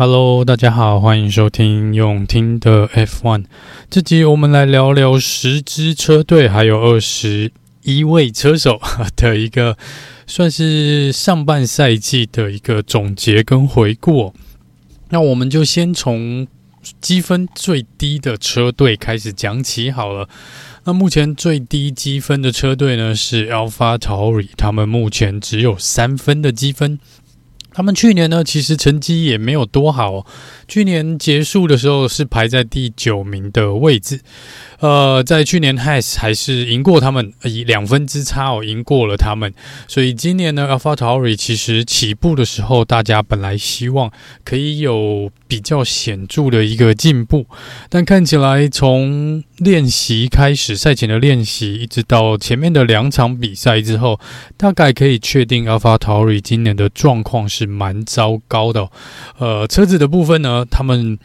Hello，大家好，欢迎收听用听的 F1。这集我们来聊聊十支车队还有二十一位车手 的一个算是上半赛季的一个总结跟回顾。那我们就先从积分最低的车队开始讲起好了。那目前最低积分的车队呢是 AlphaTauri，他们目前只有三分的积分。他们去年呢，其实成绩也没有多好。去年结束的时候是排在第九名的位置。呃，在去年 Has 还是赢过他们，以两分之差哦，赢过了他们。所以今年呢，AlphaTauri 其实起步的时候，大家本来希望可以有比较显著的一个进步，但看起来从练习开始，赛前的练习一直到前面的两场比赛之后，大概可以确定 AlphaTauri 今年的状况是蛮糟糕的。呃，车子的部分呢，他们。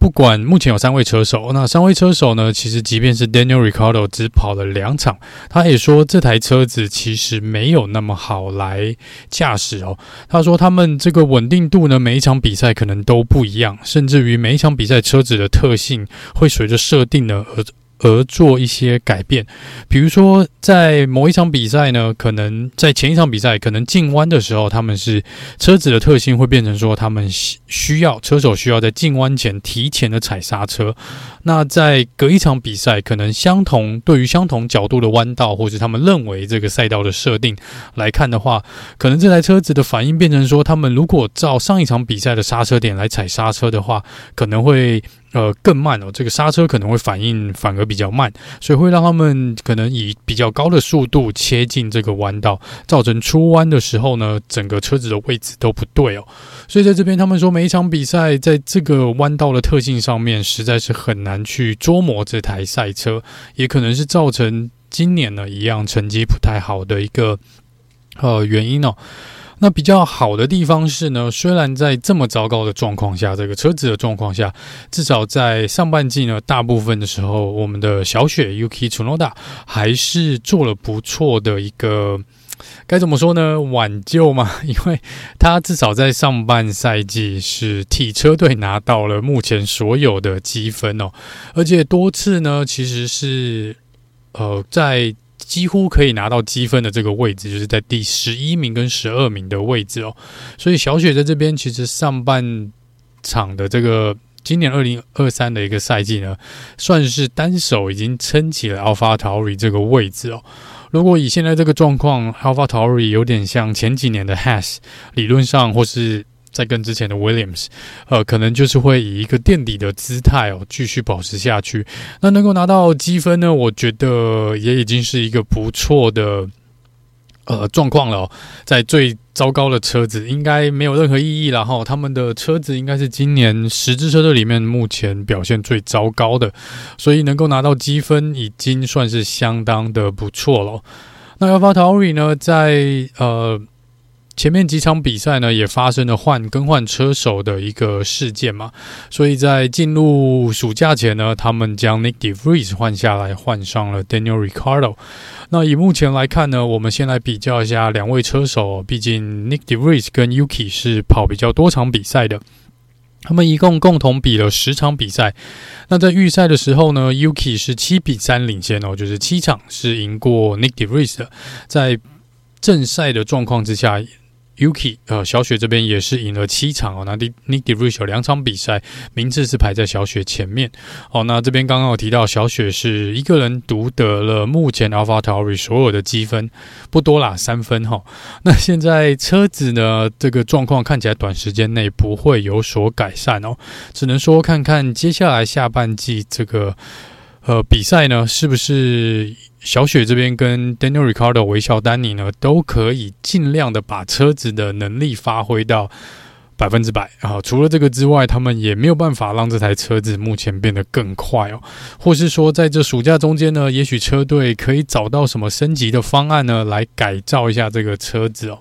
不管目前有三位车手，那三位车手呢，其实即便是 Daniel Ricciardo 只跑了两场，他也说这台车子其实没有那么好来驾驶哦。他说他们这个稳定度呢，每一场比赛可能都不一样，甚至于每一场比赛车子的特性会随着设定呢而。而做一些改变，比如说在某一场比赛呢，可能在前一场比赛，可能进弯的时候，他们是车子的特性会变成说，他们需要车手需要在进弯前提前的踩刹车。那在隔一场比赛，可能相同对于相同角度的弯道，或者他们认为这个赛道的设定来看的话，可能这台车子的反应变成说，他们如果照上一场比赛的刹车点来踩刹车的话，可能会。呃，更慢哦，这个刹车可能会反应反而比较慢，所以会让他们可能以比较高的速度切进这个弯道，造成出弯的时候呢，整个车子的位置都不对哦。所以在这边，他们说每一场比赛在这个弯道的特性上面，实在是很难去捉摸这台赛车，也可能是造成今年呢一样成绩不太好的一个呃原因哦。那比较好的地方是呢，虽然在这么糟糕的状况下，这个车子的状况下，至少在上半季呢，大部分的时候，我们的小雪 Yuki Tsunoda 还是做了不错的一个，该怎么说呢？挽救嘛，因为他至少在上半赛季是替车队拿到了目前所有的积分哦，而且多次呢，其实是呃在。几乎可以拿到积分的这个位置，就是在第十一名跟十二名的位置哦。所以小雪在这边其实上半场的这个今年二零二三的一个赛季呢，算是单手已经撑起了 AlphaTauri 这个位置哦。如果以现在这个状况，AlphaTauri 有点像前几年的 Haas，理论上或是。在跟之前的 Williams，呃，可能就是会以一个垫底的姿态哦，继续保持下去。那能够拿到积分呢？我觉得也已经是一个不错的呃状况了。在最糟糕的车子应该没有任何意义了哈。他们的车子应该是今年十支车队里面目前表现最糟糕的，所以能够拿到积分已经算是相当的不错了。那 AlphaTauri 呢，在呃。前面几场比赛呢，也发生了换更换车手的一个事件嘛，所以在进入暑假前呢，他们将 Nick De Vries 换下来，换上了 Daniel Ricardo。那以目前来看呢，我们先来比较一下两位车手，毕竟 Nick De Vries 跟 Yuki 是跑比较多场比赛的，他们一共共同比了十场比赛。那在预赛的时候呢，Yuki 是七比三领先哦，就是七场是赢过 Nick De Vries 的。在正赛的状况之下。Yuki，呃，小雪这边也是赢了七场哦。那 Nick De Vries 有两场比赛，名次是排在小雪前面。哦，那这边刚刚有提到，小雪是一个人独得了目前 AlphaTauri 所有的积分，不多啦，三分哈、哦。那现在车子呢，这个状况看起来短时间内不会有所改善哦，只能说看看接下来下半季这个呃比赛呢，是不是？小雪这边跟 Daniel Ricardo 微笑丹尼呢，都可以尽量的把车子的能力发挥到百分之百啊。除了这个之外，他们也没有办法让这台车子目前变得更快哦，或是说在这暑假中间呢，也许车队可以找到什么升级的方案呢，来改造一下这个车子哦。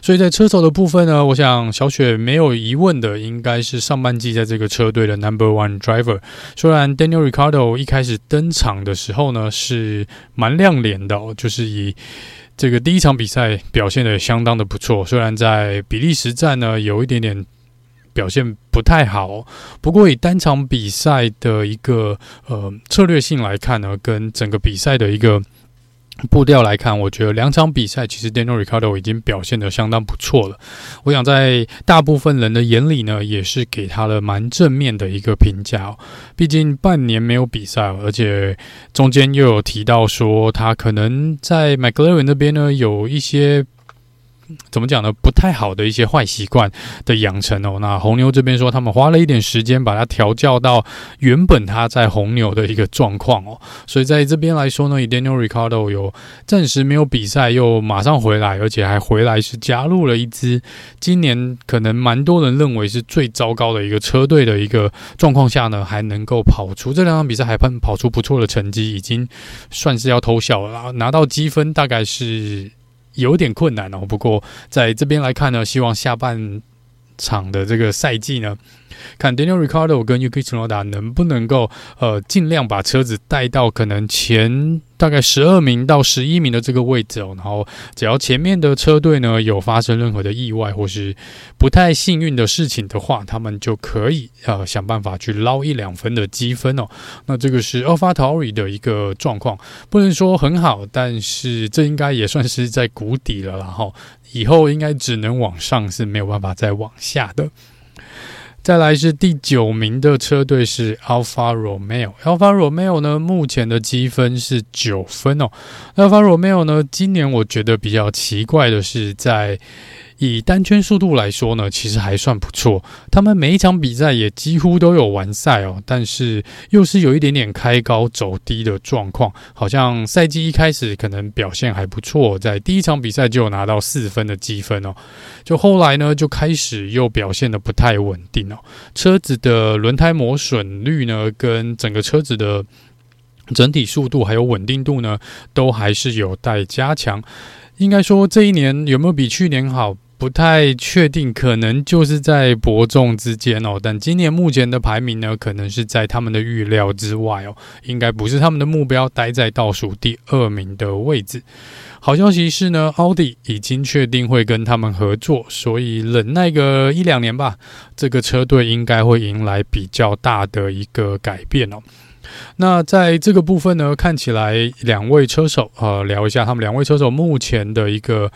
所以在车手的部分呢，我想小雪没有疑问的，应该是上半季在这个车队的 Number One Driver。虽然 Daniel Ricardo 一开始登场的时候呢，是蛮亮脸的哦，就是以这个第一场比赛表现的相当的不错。虽然在比利时站呢有一点点表现不太好。不过以单场比赛的一个呃策略性来看呢，跟整个比赛的一个。步调来看，我觉得两场比赛其实 Daniel Ricardo 已经表现得相当不错了。我想在大部分人的眼里呢，也是给他了蛮正面的一个评价哦。毕竟半年没有比赛，而且中间又有提到说他可能在 McLaren 那边呢有一些。怎么讲呢？不太好的一些坏习惯的养成哦。那红牛这边说，他们花了一点时间把它调教到原本他在红牛的一个状况哦。所以在这边来说呢，Daniel Ricciardo 有暂时没有比赛，又马上回来，而且还回来是加入了一支今年可能蛮多人认为是最糟糕的一个车队的一个状况下呢，还能够跑出这两场比赛还跑跑出不错的成绩，已经算是要偷笑了。拿到积分大概是。有点困难哦，不过在这边来看呢，希望下半场的这个赛季呢，看 Daniel Ricardo 跟 Yuki Tsunoda 能不能够呃尽量把车子带到可能前大概十二名到十一名的这个位置哦，然后只要前面的车队呢有发生任何的意外或是不太幸运的事情的话，他们就可以呃想办法去捞一两分的积分哦。那这个是 a l p h a t o r i 的一个状况，不能说很好，但是这应该也算是在谷底了，然后以后应该只能往上，是没有办法再往下的。再来是第九名的车队是 Alfa Romeo，Alfa Romeo 呢，目前的积分是九分哦。Alfa Romeo 呢，今年我觉得比较奇怪的是在。以单圈速度来说呢，其实还算不错。他们每一场比赛也几乎都有完赛哦，但是又是有一点点开高走低的状况。好像赛季一开始可能表现还不错，在第一场比赛就拿到四分的积分哦，就后来呢就开始又表现得不太稳定哦。车子的轮胎磨损率呢，跟整个车子的整体速度还有稳定度呢，都还是有待加强。应该说这一年有没有比去年好？不太确定，可能就是在伯仲之间哦。但今年目前的排名呢，可能是在他们的预料之外哦，应该不是他们的目标，待在倒数第二名的位置。好消息是呢，奥迪已经确定会跟他们合作，所以忍耐个一两年吧，这个车队应该会迎来比较大的一个改变哦。那在这个部分呢，看起来两位车手，呃，聊一下他们两位车手目前的一个。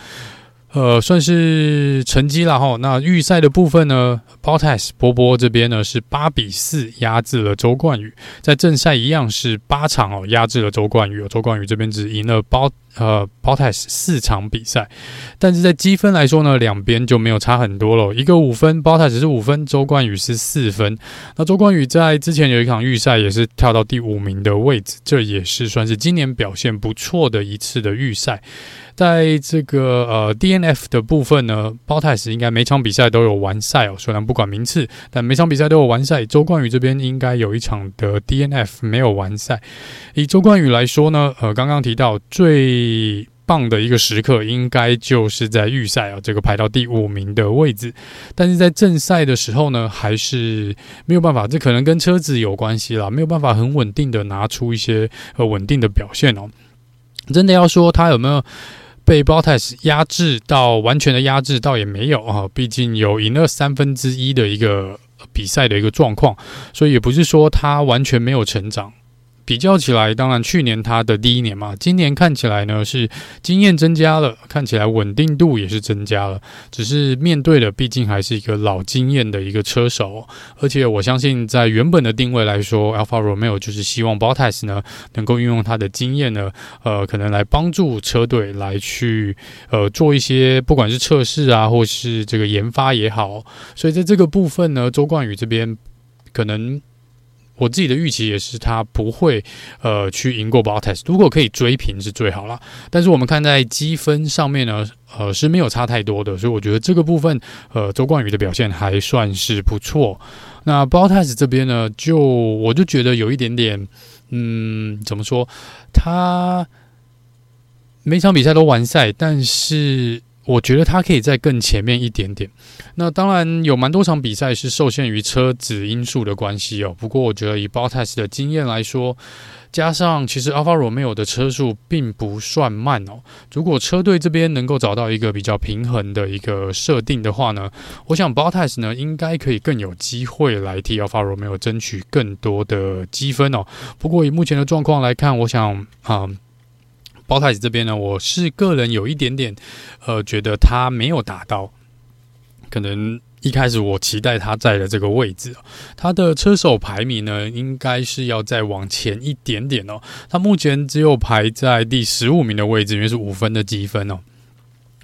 呃，算是成绩了哈。那预赛的部分呢，Bottas 波波这边呢是八比四压制了周冠宇，在正赛一样是八场哦压制了周冠宇，周冠宇这边只赢了包。呃，Bottas 四场比赛，但是在积分来说呢，两边就没有差很多了。一个五分，Bottas 是五分，周冠宇是四分。那周冠宇在之前有一场预赛也是跳到第五名的位置，这也是算是今年表现不错的一次的预赛。在这个呃 DNF 的部分呢，Bottas 应该每场比赛都有完赛哦。虽然不管名次，但每场比赛都有完赛。周冠宇这边应该有一场的 DNF 没有完赛。以周冠宇来说呢，呃，刚刚提到最棒的一个时刻，应该就是在预赛啊，这个排到第五名的位置。但是在正赛的时候呢，还是没有办法，这可能跟车子有关系啦，没有办法很稳定的拿出一些呃稳定的表现哦。真的要说他有没有被 Bottas 压制到完全的压制，倒也没有啊，毕竟有赢了三分之一的一个比赛的一个状况，所以也不是说他完全没有成长。比较起来，当然去年他的第一年嘛，今年看起来呢是经验增加了，看起来稳定度也是增加了。只是面对的毕竟还是一个老经验的一个车手，而且我相信在原本的定位来说，Alpha Romeo 就是希望 Bottas 呢能够运用他的经验呢，呃，可能来帮助车队来去呃做一些不管是测试啊，或是这个研发也好。所以在这个部分呢，周冠宇这边可能。我自己的预期也是，他不会呃去赢过 Bottas，如果可以追平是最好了。但是我们看在积分上面呢，呃是没有差太多的，所以我觉得这个部分呃周冠宇的表现还算是不错。那 Bottas 这边呢，就我就觉得有一点点，嗯，怎么说？他每场比赛都完赛，但是我觉得他可以再更前面一点点。那当然有蛮多场比赛是受限于车子因素的关系哦。不过我觉得以 Bottas 的经验来说，加上其实 Alfa Romeo 的车速并不算慢哦。如果车队这边能够找到一个比较平衡的一个设定的话呢，我想 Bottas 呢应该可以更有机会来替 Alfa Romeo 争取更多的积分哦。不过以目前的状况来看，我想啊。嗯包太子这边呢，我是个人有一点点，呃，觉得他没有达到，可能一开始我期待他在的这个位置，他的车手排名呢，应该是要再往前一点点哦。他目前只有排在第十五名的位置，因为是五分的积分哦。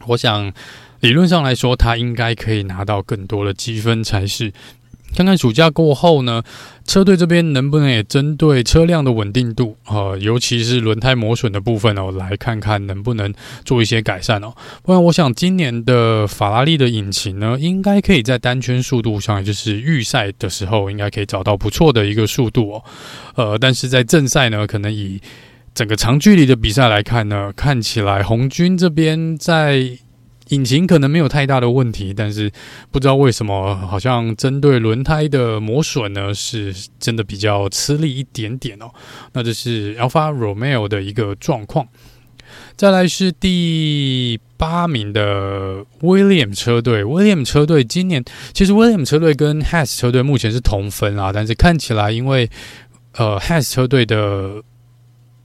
我想理论上来说，他应该可以拿到更多的积分才是。看看暑假过后呢，车队这边能不能也针对车辆的稳定度，呃，尤其是轮胎磨损的部分哦，来看看能不能做一些改善哦。不然，我想今年的法拉利的引擎呢，应该可以在单圈速度上，也就是预赛的时候，应该可以找到不错的一个速度哦。呃，但是在正赛呢，可能以整个长距离的比赛来看呢，看起来红军这边在。引擎可能没有太大的问题，但是不知道为什么，好像针对轮胎的磨损呢，是真的比较吃力一点点哦。那这是 Alpha Romeo 的一个状况。再来是第八名的 William 车队，William 车队今年其实 William 车队跟 Has 车队目前是同分啊，但是看起来因为呃 Haas 车队的。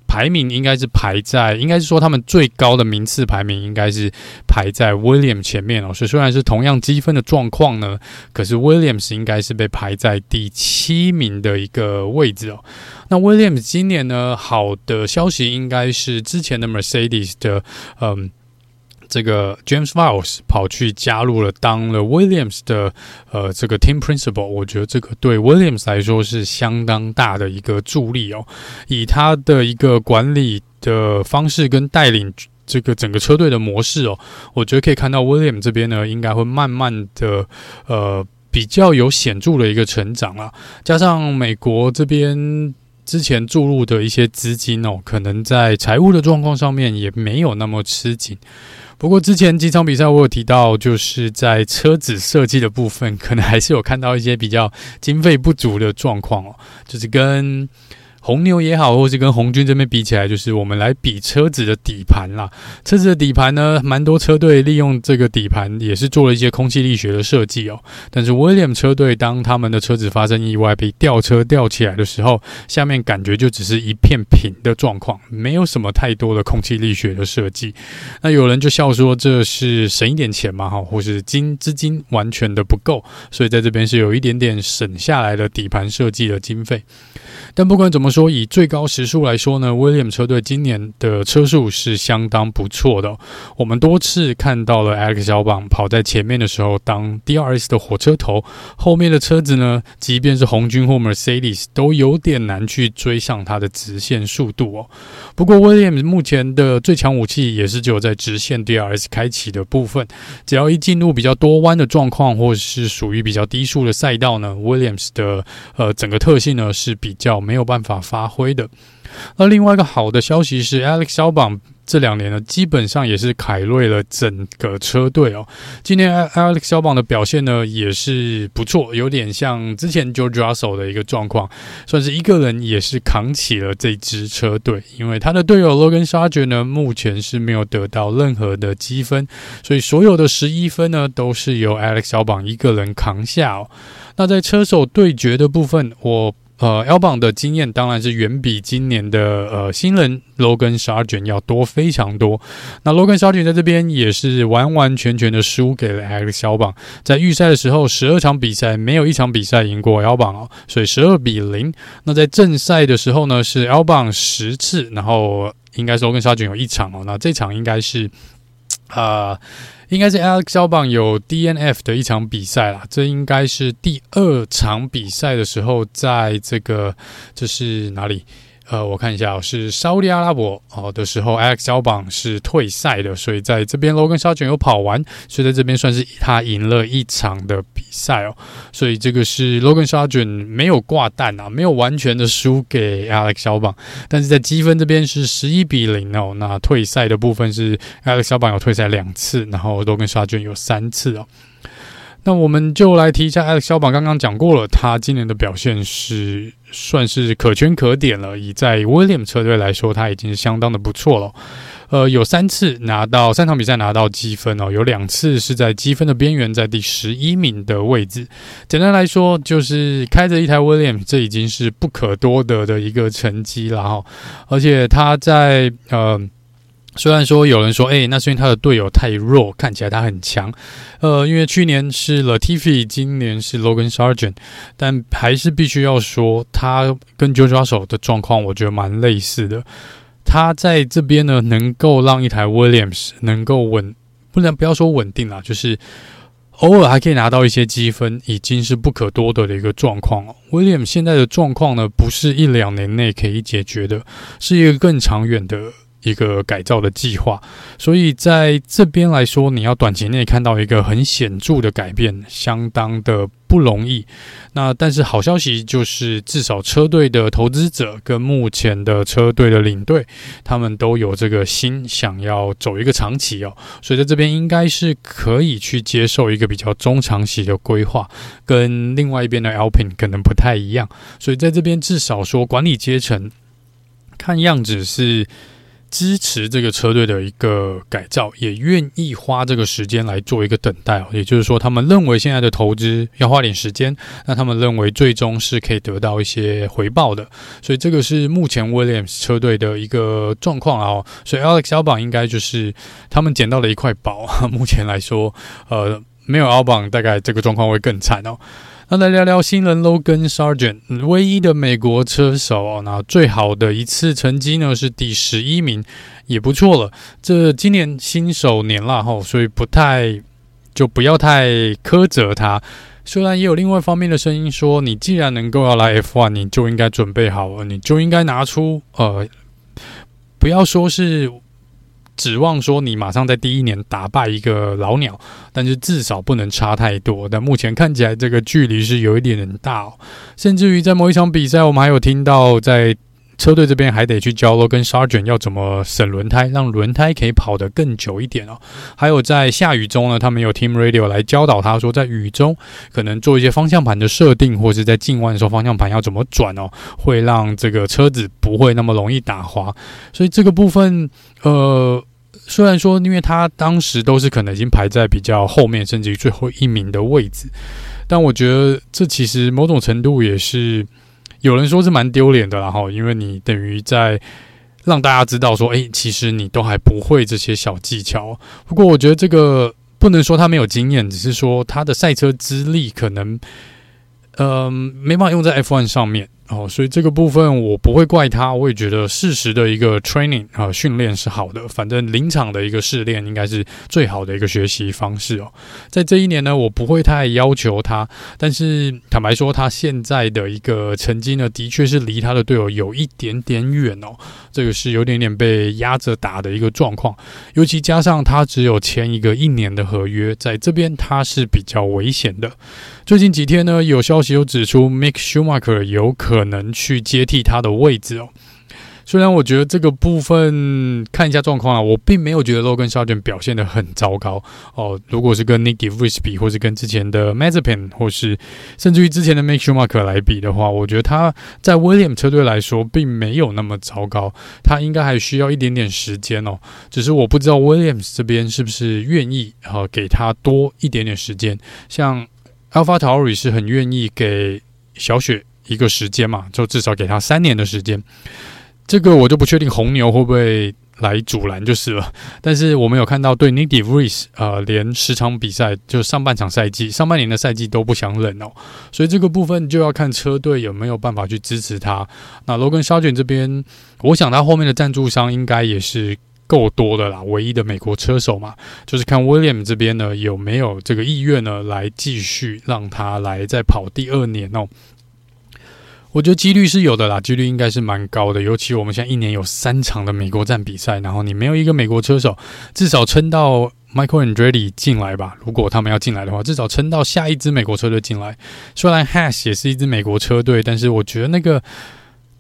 排名应该是排在，应该是说他们最高的名次排名应该是排在 William 前面哦。所以虽然是同样积分的状况呢，可是 Williams 应该是被排在第七名的一个位置哦。那 Williams 今年呢，好的消息应该是之前的 Mercedes 的，嗯。这个 James Vowles 跑去加入了，当了 Williams 的呃这个 Team Principal，我觉得这个对 Williams 来说是相当大的一个助力哦。以他的一个管理的方式跟带领这个整个车队的模式哦，我觉得可以看到 Williams 这边呢，应该会慢慢的呃比较有显著的一个成长啊。加上美国这边之前注入的一些资金哦，可能在财务的状况上面也没有那么吃紧。不过之前几场比赛我有提到，就是在车子设计的部分，可能还是有看到一些比较经费不足的状况哦，就是跟。红牛也好，或是跟红军这边比起来，就是我们来比车子的底盘啦。车子的底盘呢，蛮多车队利用这个底盘也是做了一些空气力学的设计哦。但是 Williams 车队当他们的车子发生意外被吊车吊起来的时候，下面感觉就只是一片平的状况，没有什么太多的空气力学的设计。那有人就笑说这是省一点钱嘛，哈，或是金资金完全的不够，所以在这边是有一点点省下来的底盘设计的经费。但不管怎么说，以最高时速来说呢，，William 车队今年的车速是相当不错的。我们多次看到了 Alex 小榜跑在前面的时候，当 DRS 的火车头，后面的车子呢，即便是红军或 Mercedes 都有点难去追上它的直线速度哦。不过 William 目前的最强武器也是只有在直线 DRS 开启的部分，只要一进入比较多弯的状况，或是属于比较低速的赛道呢，Williams 的呃整个特性呢是比较没有办法发挥的。那另外一个好的消息是，Alex Albon 这两年呢，基本上也是凯瑞了整个车队哦。今年 Alex Albon 的表现呢也是不错，有点像之前 George Russell 的一个状况，算是一个人也是扛起了这支车队。因为他的队友 Logan 沙觉呢，目前是没有得到任何的积分，所以所有的十一分呢都是由 Alex Albon 一个人扛下哦。那在车手对决的部分，我。呃，Albon 的经验当然是远比今年的呃新人 Logan Sargent 要多非常多。那 Logan Sargent 在这边也是完完全全的输给了 Alex Albon。在预赛的时候，十二场比赛没有一场比赛赢过 Albon 哦，所以十二比零。那在正赛的时候呢，是 Albon 十次，然后应该是 Logan Sargent 有一场哦。那这场应该是啊。呃应该是 Alex Albon 有 DNF 的一场比赛啦，这应该是第二场比赛的时候，在这个这是哪里？呃，我看一下，是沙乌地阿拉伯哦的时候，Alex Albon 是退赛的，所以在这边 Logan Sargeant 有跑完，所以在这边算是他赢了一场的比赛哦。所以这个是 Logan Sargeant 没有挂蛋啊，没有完全的输给 Alex Albon，但是在积分这边是十一比零哦。那退赛的部分是 Alex Albon 有退赛两次，然后 Logan Sargeant 有三次哦。那我们就来提一下 Alex Albon，刚刚讲过了，他今年的表现是算是可圈可点了。以在 William 车队来说，他已经相当的不错了。呃，有三次拿到三场比赛拿到积分哦，有两次是在积分的边缘，在第十一名的位置。简单来说，就是开着一台 William，这已经是不可多得的一个成绩了哈。而且他在呃。虽然说有人说，哎、那是因为他的队友太弱，看起来他很强。呃，因为去年是 Latifi，今年是 Logan Sargent，但还是必须要说，他跟 George Russell 的状况，我觉得蛮类似的。他在这边呢，能够让一台 Williams 能够稳，不能不要说稳定啦，就是偶尔还可以拿到一些积分，已经是不可多得的一个状况了。Williams 现在的状况呢，不是一两年内可以解决的，是一个更长远的。一个改造的计划，所以在这边来说，你要短期内看到一个很显著的改变，相当的不容易。那但是好消息就是，至少车队的投资者跟目前的车队的领队，他们都有这个心，想要走一个长期哦。所以在这边应该是可以去接受一个比较中长期的规划，跟另外一边的 Alpin 可能不太一样。所以在这边至少说，管理阶层看样子是。支持这个车队的一个改造，也愿意花这个时间来做一个等待。也就是说，他们认为现在的投资要花点时间，那他们认为最终是可以得到一些回报的。所以这个是目前 Williams 车队的一个状况啊。所以 Alex Albon 应该就是他们捡到了一块宝。目前来说，呃，没有 Albon，大概这个状况会更惨哦。那来聊聊新人 Logan Sargent，唯一的美国车手哦。那最好的一次成绩呢是第十一名，也不错了。这今年新手年了哈，所以不太就不要太苛责他。虽然也有另外一方面的声音说，你既然能够要来 F1，你就应该准备好了，你就应该拿出呃，不要说是。指望说你马上在第一年打败一个老鸟，但是至少不能差太多。但目前看起来这个距离是有一点点大哦，甚至于在某一场比赛，我们还有听到在。车队这边还得去教跟 Sargeant 要怎么省轮胎，让轮胎可以跑得更久一点哦。还有在下雨中呢，他们有 Team Radio 来教导他说，在雨中可能做一些方向盘的设定，或是在进弯的时候方向盘要怎么转哦，会让这个车子不会那么容易打滑。所以这个部分，呃，虽然说因为他当时都是可能已经排在比较后面，甚至于最后一名的位置，但我觉得这其实某种程度也是。有人说是蛮丢脸的，然后因为你等于在让大家知道说，诶，其实你都还不会这些小技巧。不过我觉得这个不能说他没有经验，只是说他的赛车资历可能，嗯、呃，没办法用在 F1 上面。哦，所以这个部分我不会怪他，我也觉得适时的一个 training 啊训练是好的，反正临场的一个试炼应该是最好的一个学习方式哦。在这一年呢，我不会太要求他，但是坦白说，他现在的一个成绩呢，的确是离他的队友有一点点远哦，这个是有点点被压着打的一个状况，尤其加上他只有签一个一年的合约，在这边他是比较危险的。最近几天呢，有消息有指出，Mick Schumacher 有可可能去接替他的位置哦。虽然我觉得这个部分看一下状况啊，我并没有觉得 Logan Sargeant 表现得很糟糕哦。如果是跟 Nick De Vries 比，或是跟之前的 Mazepin，或是甚至于之前的 Mick Schumacher 来比的话，我觉得他在 William 车队来说并没有那么糟糕。他应该还需要一点点时间哦。只是我不知道 Williams 这边是不是愿意啊给他多一点点时间，像。AlphaTauri 是很愿意给小雪一个时间嘛，就至少给他三年的时间。这个我就不确定红牛会不会来阻拦就是了。但是我们有看到对 Nick De Vries 呃，连十场比赛就上半场赛季、上半年的赛季都不想忍哦。所以这个部分就要看车队有没有办法去支持他。那 Logan Sargeant 这边，我想他后面的赞助商应该也是。够多的啦，唯一的美国车手嘛，就是看 William 这边呢有没有这个意愿呢，来继续让他来再跑第二年哦。我觉得几率是有的啦，几率应该是蛮高的。尤其我们现在一年有三场的美国站比赛，然后你没有一个美国车手，至少撑到 Michael Andretti 进来吧。如果他们要进来的话，至少撑到下一支美国车队进来。虽然 Haas 也是一支美国车队，但是我觉得那个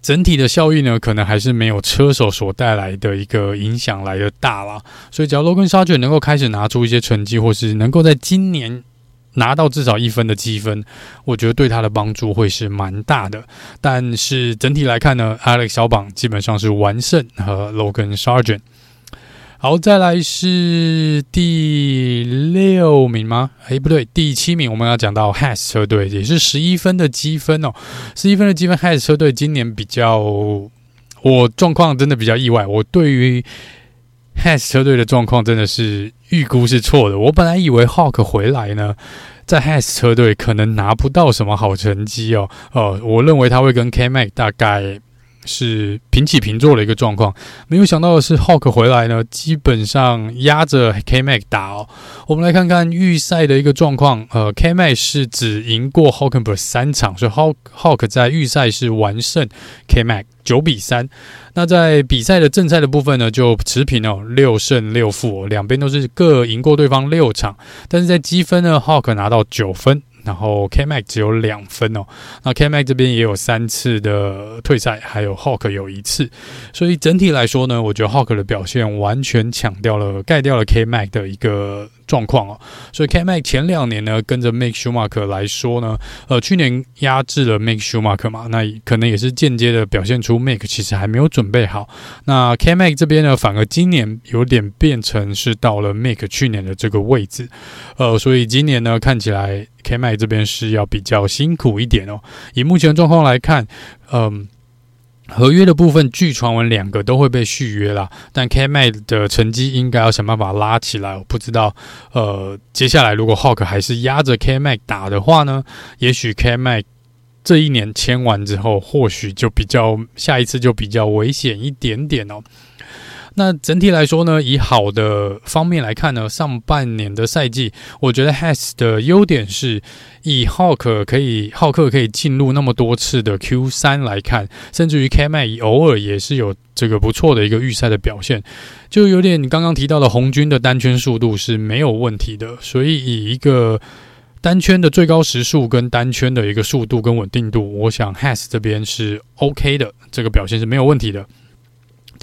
整体的效益呢，可能还是没有车手所带来的一个影响来的大啦。所以，只要 Logan Shaw 能够开始拿出一些成绩，或是能够在今年。拿到至少一分的积分，我觉得对他的帮助会是蛮大的。但是整体来看呢，Alex 小榜基本上是完胜和 Logan Sargent。好，再来是第六名吗？诶，不对，第七名。我们要讲到 Has 车队，也是十一分的积分哦。十一分的积分，Has 车队今年比较，我状况真的比较意外。我对于 Has 车队的状况真的是预估是错的。我本来以为 Hawk 回来呢，在 Has 车队可能拿不到什么好成绩哦。呃，我认为他会跟 K Mac 大概是平起平坐的一个状况。没有想到的是，Hulk 回来呢，基本上压着 K-Mag 打哦。我们来看看预赛的一个状况。呃，K-Mag 是只赢过 Hulkenberg 三场，所以 Hulk Hulk 在预赛是完胜 K-Mag。九比三，那在比赛的正赛的部分呢，就持平哦，六胜六负，两边都是各赢过对方六场，但是在积分呢，Hulk 拿到九分。然后 Kmax 只有两分哦，那 Kmax 这边也有三次的退赛，还有 Hawk 有一次，所以整体来说呢，我觉得 Hawk 的表现完全抢掉了、盖掉了 Kmax 的一个状况哦。所以 KMAC 前两年呢，跟着 Mick Schumacher 来说呢，呃，去年压制了 Mick Schumacher 嘛，那可能也是间接的表现出 Mick 其实还没有准备好。那 KMAC 这边呢，反而今年有点变成是到了 Mick 去年的这个位置，呃，所以今年呢，看起来。KMAC 这边是要比较辛苦一点哦。以目前的状况来看，嗯，合约的部分据传闻两个都会被续约啦，但 K m a 的成绩应该要想办法拉起来。我不知道，呃，接下来如果 Hawk 还是压着 K m a 打的话呢，也许 K m a 这一年签完之后，或许就比较下一次就比较危险一点点哦。那整体来说呢，以好的方面来看呢，上半年的赛季，我觉得 Has 的优点是，以浩克可以浩克可以进入那么多次的 Q 三来看，甚至于 K m a 偶尔也是有这个不错的一个预赛的表现，就有点你刚刚提到的红军的单圈速度是没有问题的，所以以一个单圈的最高时速跟单圈的一个速度跟稳定度，我想 Has 这边是 OK 的，这个表现是没有问题的。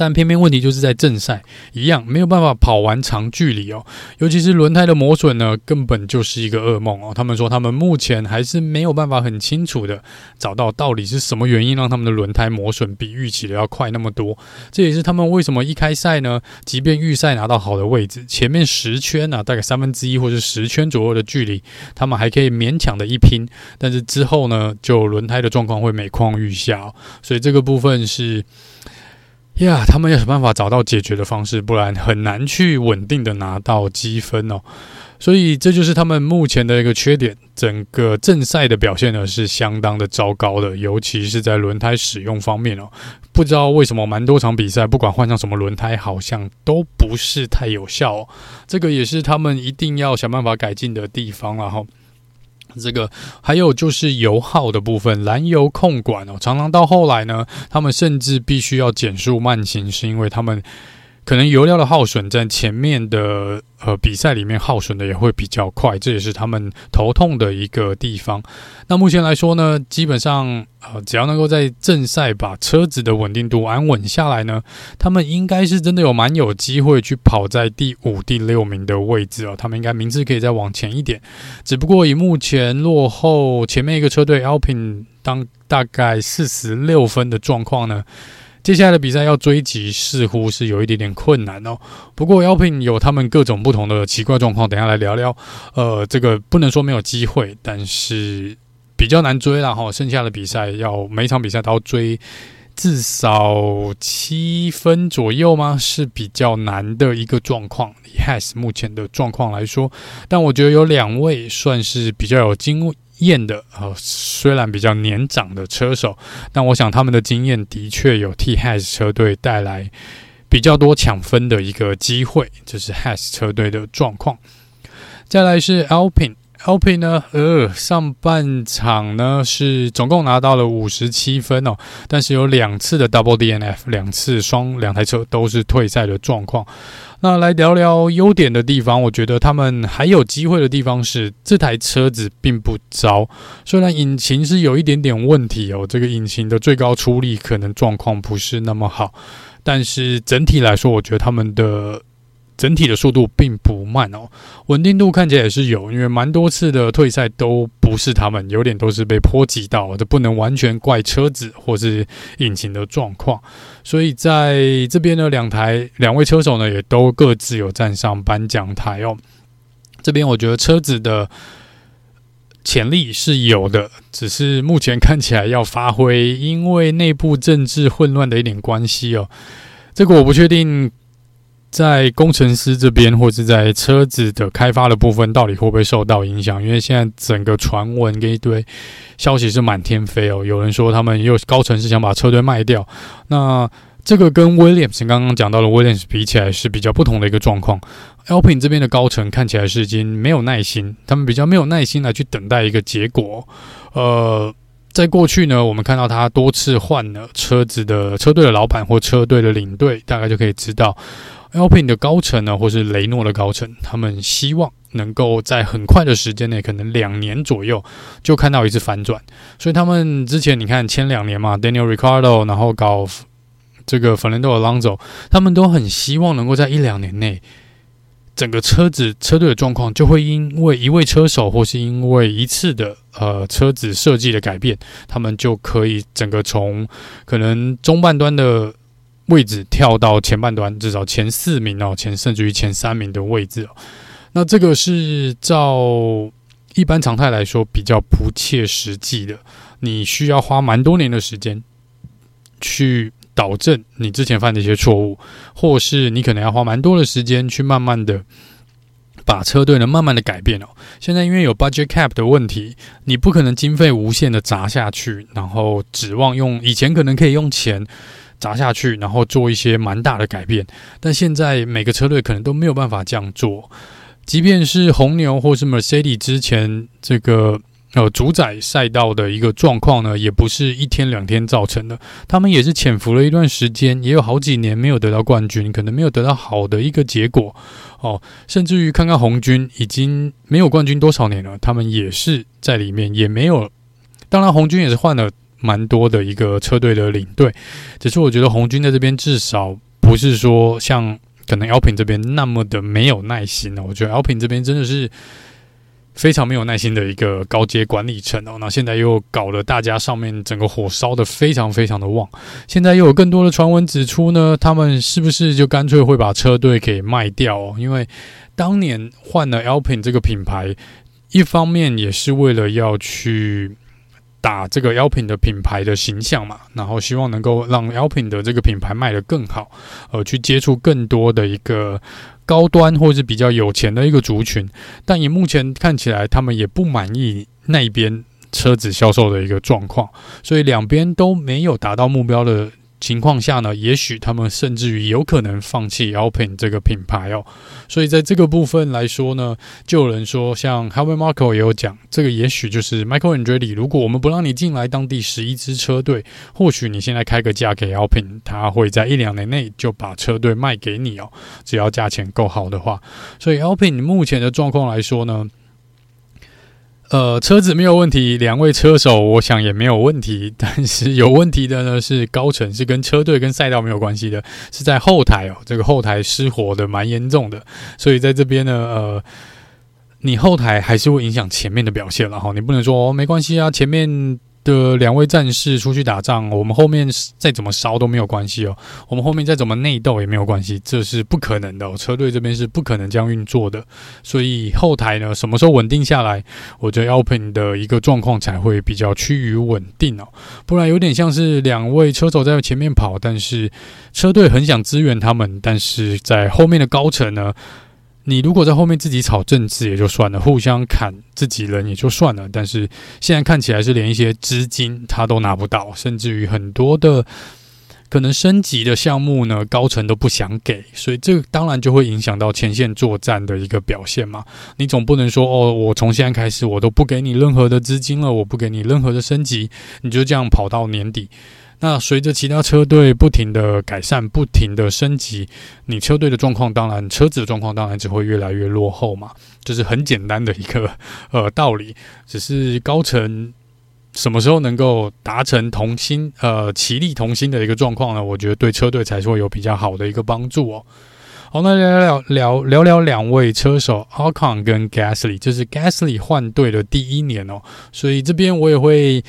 但偏偏问题就是在正赛一样没有办法跑完长距离哦，尤其是轮胎的磨损呢，根本就是一个噩梦哦。他们说他们目前还是没有办法很清楚的找到到底是什么原因让他们的轮胎磨损比预期的要快那么多。这也是他们为什么一开赛呢，即便预赛拿到好的位置，前面十圈啊，大概三分之一或者十圈左右的距离，他们还可以勉强的一拼，但是之后呢，就轮胎的状况会每况愈下哦，所以这个部分是。呀他们要想办法找到解决的方式，不然很难去稳定的拿到积分哦。所以这就是他们目前的一个缺点。整个正赛的表现呢是相当的糟糕的，尤其是在轮胎使用方面哦。不知道为什么，蛮多场比赛不管换上什么轮胎，好像都不是太有效哦。这个也是他们一定要想办法改进的地方了哈。这个还有就是油耗的部分，燃油控管哦，常常到后来呢，他们甚至必须要减速慢行，是因为他们。可能油料的耗损在前面的呃比赛里面耗损的也会比较快，这也是他们头痛的一个地方。那目前来说呢，基本上呃只要能够在正赛把车子的稳定度安稳下来呢，他们应该是真的有蛮有机会去跑在第五、第六名的位置哦。他们应该名次可以再往前一点，只不过以目前落后前面一个车队 Alpine 当大概四十六分的状况呢。接下来的比赛要追击，似乎是有一点点困难哦。不过，Alpine 有他们各种不同的奇怪状况，等下来聊聊。呃，这个不能说没有机会，但是比较难追了哈。剩下的比赛要每场比赛都要追至少七分左右吗？是比较难的一个状况。以 Has 目前的状况来说，但我觉得有两位算是比较有经验的啊，虽然比较年长的车手，但我想他们的经验的确有替 Has 车队带来比较多抢分的一个机会，这是 Haas 车队的状况。再来是 Alpine。Lp 呢，呃，上半场呢是总共拿到了五十七分哦，但是有两次的 Double DNF，两次双两台车都是退赛的状况。那来聊聊优点的地方，我觉得他们还有机会的地方是这台车子并不糟，虽然引擎是有一点点问题哦，这个引擎的最高出力可能状况不是那么好，但是整体来说，我觉得他们的。整体的速度并不慢哦，稳定度看起来也是有，因为蛮多次的退赛都不是他们，有点都是被波及到，这不能完全怪车子或是引擎的状况。所以在这边呢，两台两位车手呢也都各自有站上颁奖台哦。这边我觉得车子的潜力是有的，只是目前看起来要发挥，因为内部政治混乱的一点关系哦。这个我不确定。在工程师这边，或是在车子的开发的部分，到底会不会受到影响？因为现在整个传闻跟一堆消息是满天飞哦。有人说他们有高层是想把车队卖掉，那这个跟 Williams 刚刚讲到的 Williams 比起来是比较不同的一个状况。Alpine 这边的高层看起来是已经没有耐心，他们比较没有耐心来去等待一个结果。呃，在过去呢，我们看到他多次换了车子的车队的老板或车队的领队，大概就可以知道。Alpine 的高层呢，或是雷诺的高层，他们希望能够在很快的时间内，可能两年左右就看到一次反转。所以他们之前你看签两年嘛，Daniel r i c a r d o 然后搞这个 Fernando Alonso，他们都很希望能够在一两年内，整个车子车队的状况就会因为一位车手或是因为一次的呃车子设计的改变，他们就可以整个从可能中半端的。位置跳到前半段，至少前四名哦，前甚至于前三名的位置哦。那这个是照一般常态来说比较不切实际的。你需要花蛮多年的时间去导正你之前犯的一些错误，或是你可能要花蛮多的时间去慢慢的把车队呢慢慢的改变哦。现在因为有 budget cap 的问题，你不可能经费无限的砸下去，然后指望用以前可能可以用钱。砸下去，然后做一些蛮大的改变，但现在每个车队可能都没有办法这样做。即便是红牛或是 Mercedes 之前这个呃主宰赛道的一个状况呢，也不是一天两天造成的。他们也是潜伏了一段时间，也有好几年没有得到冠军，可能没有得到好的一个结果哦。甚至于看看红军已经没有冠军多少年了，他们也是在里面也没有。当然，红军也是换了。蛮多的一个车队的领队，只是我觉得红军在这边至少不是说像可能 Alpin 这边那么的没有耐心哦。我觉得 Alpin 这边真的是非常没有耐心的一个高阶管理层哦。那现在又搞了大家上面整个火烧得非常非常的旺，现在又有更多的传闻指出呢，他们是不是就干脆会把车队给卖掉哦？因为当年换了 Alpin 这个品牌，一方面也是为了要去。打这个 Alpine 的品牌的形象嘛，然后希望能够让 Alpine 的这个品牌卖得更好，呃，去接触更多的一个高端或是比较有钱的一个族群。但以目前看起来，他们也不满意那边车子销售的一个状况，所以两边都没有达到目标的。情况下呢，也许他们甚至于有可能放弃 Alpine 这个品牌哦。所以在这个部分来说呢，就有人说，像 Helmut Marko 也有讲，这个也许就是 Michael Andre。如果我们不让你进来当第十一支车队，或许你现在开个价给 Alpine，他会在一两年内就把车队卖给你哦。只要价钱够好的话，所以 Alpine 目前的状况来说呢。呃，车子没有问题，两位车手我想也没有问题，但是有问题的呢是高层，是跟车队跟赛道没有关系的，是在后台哦，这个后台失火的蛮严重的，所以在这边呢，呃，你后台还是会影响前面的表现了哈，你不能说哦，没关系啊，前面。的两位战士出去打仗，我们后面再怎么烧都没有关系哦。我们后面再怎么内斗也没有关系，这是不可能的。车队这边是不可能这样运作的。所以后台呢，什么时候稳定下来，我觉得 Alpine 的一个状况才会比较趋于稳定哦。不然有点像是两位车手在前面跑，但是车队很想支援他们，但是在后面的高层呢。你如果在后面自己炒政治也就算了，互相砍自己人也就算了，但是现在看起来是连一些资金他都拿不到，甚至于很多的可能升级的项目呢，高层都不想给，所以这个当然就会影响到前线作战的一个表现嘛。你总不能说哦，我从现在开始我都不给你任何的资金了，我不给你任何的升级，你就这样跑到年底。那随着其他车队不停的改善、不停的升级，你车队的状况当然，车子的状况当然只会越来越落后嘛。这、就是很简单的一个 呃道理，只是高层什么时候能够达成同心呃齐力同心的一个状况呢？我觉得对车队才是会有比较好的一个帮助哦。好，那聊聊聊聊聊两位车手 Ocon 跟 Gasly，这是 Gasly 换队的第一年哦，所以这边我也会。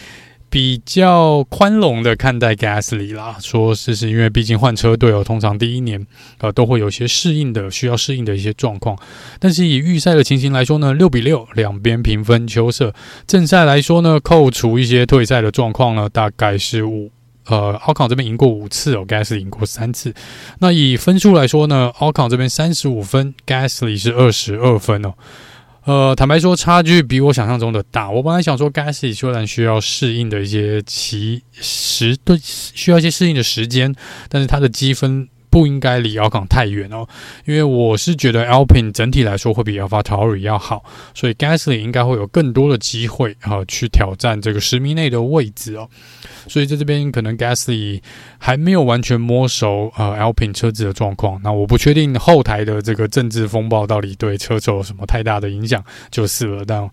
比较宽容的看待 Gasly 啦，说是是因为毕竟换车队哦，通常第一年呃都会有些适应的需要适应的一些状况。但是以预赛的情形来说呢，六比六两边平分秋色。正赛来说呢，扣除一些退赛的状况呢，大概是五呃，Ocon 这边赢过五次哦，Gasly 赢过三次。那以分数来说呢，Ocon 这边三十五分，Gasly 是二十二分哦。呃，坦白说，差距比我想象中的大。我本来想说，Gasly 虽然需要适应的一些其时对需要一些适应的时间，但是他的积分不应该离 Ocon 太远哦。因为我是觉得 Alpine 整体来说会比 AlphaTauri 要好，所以 Gasly 应该会有更多的机会啊、去挑战这个十米内的位置哦。所以在这边可能 Gasly 还没有完全摸熟呃 Alpine 车子的状况，那我不确定后台的这个政治风暴到底对车手有什么太大的影响就是了，但。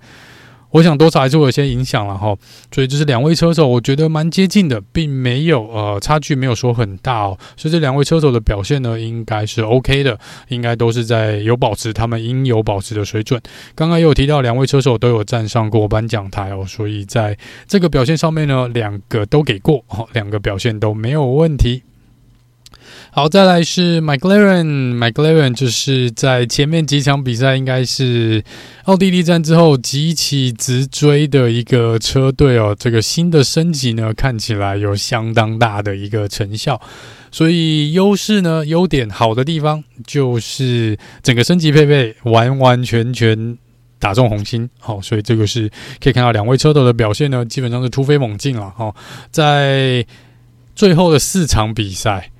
我想多少还是会有些影响了哈，所以就是两位车手，我觉得蛮接近的，并没有呃差距没有说很大哦，所以这两位车手的表现呢，应该是 OK 的，应该都是在有保持他们应有保持的水准。刚刚也有提到两位车手都有站上过颁奖台哦，所以在这个表现上面呢，两个都给过哦，两个表现都没有问题。好，再来是 McLaren，McLaren 就是在前面几场比赛，应该是奥地利站之后急起直追的一个车队哦。这个新的升级呢，看起来有相当大的一个成效。所以优势呢，优点好的地方就是整个升级配备完完全全打中红心。好，所以这个是可以看到两位车手的表现呢，基本上是突飞猛进了。哈，在最后的四场比赛。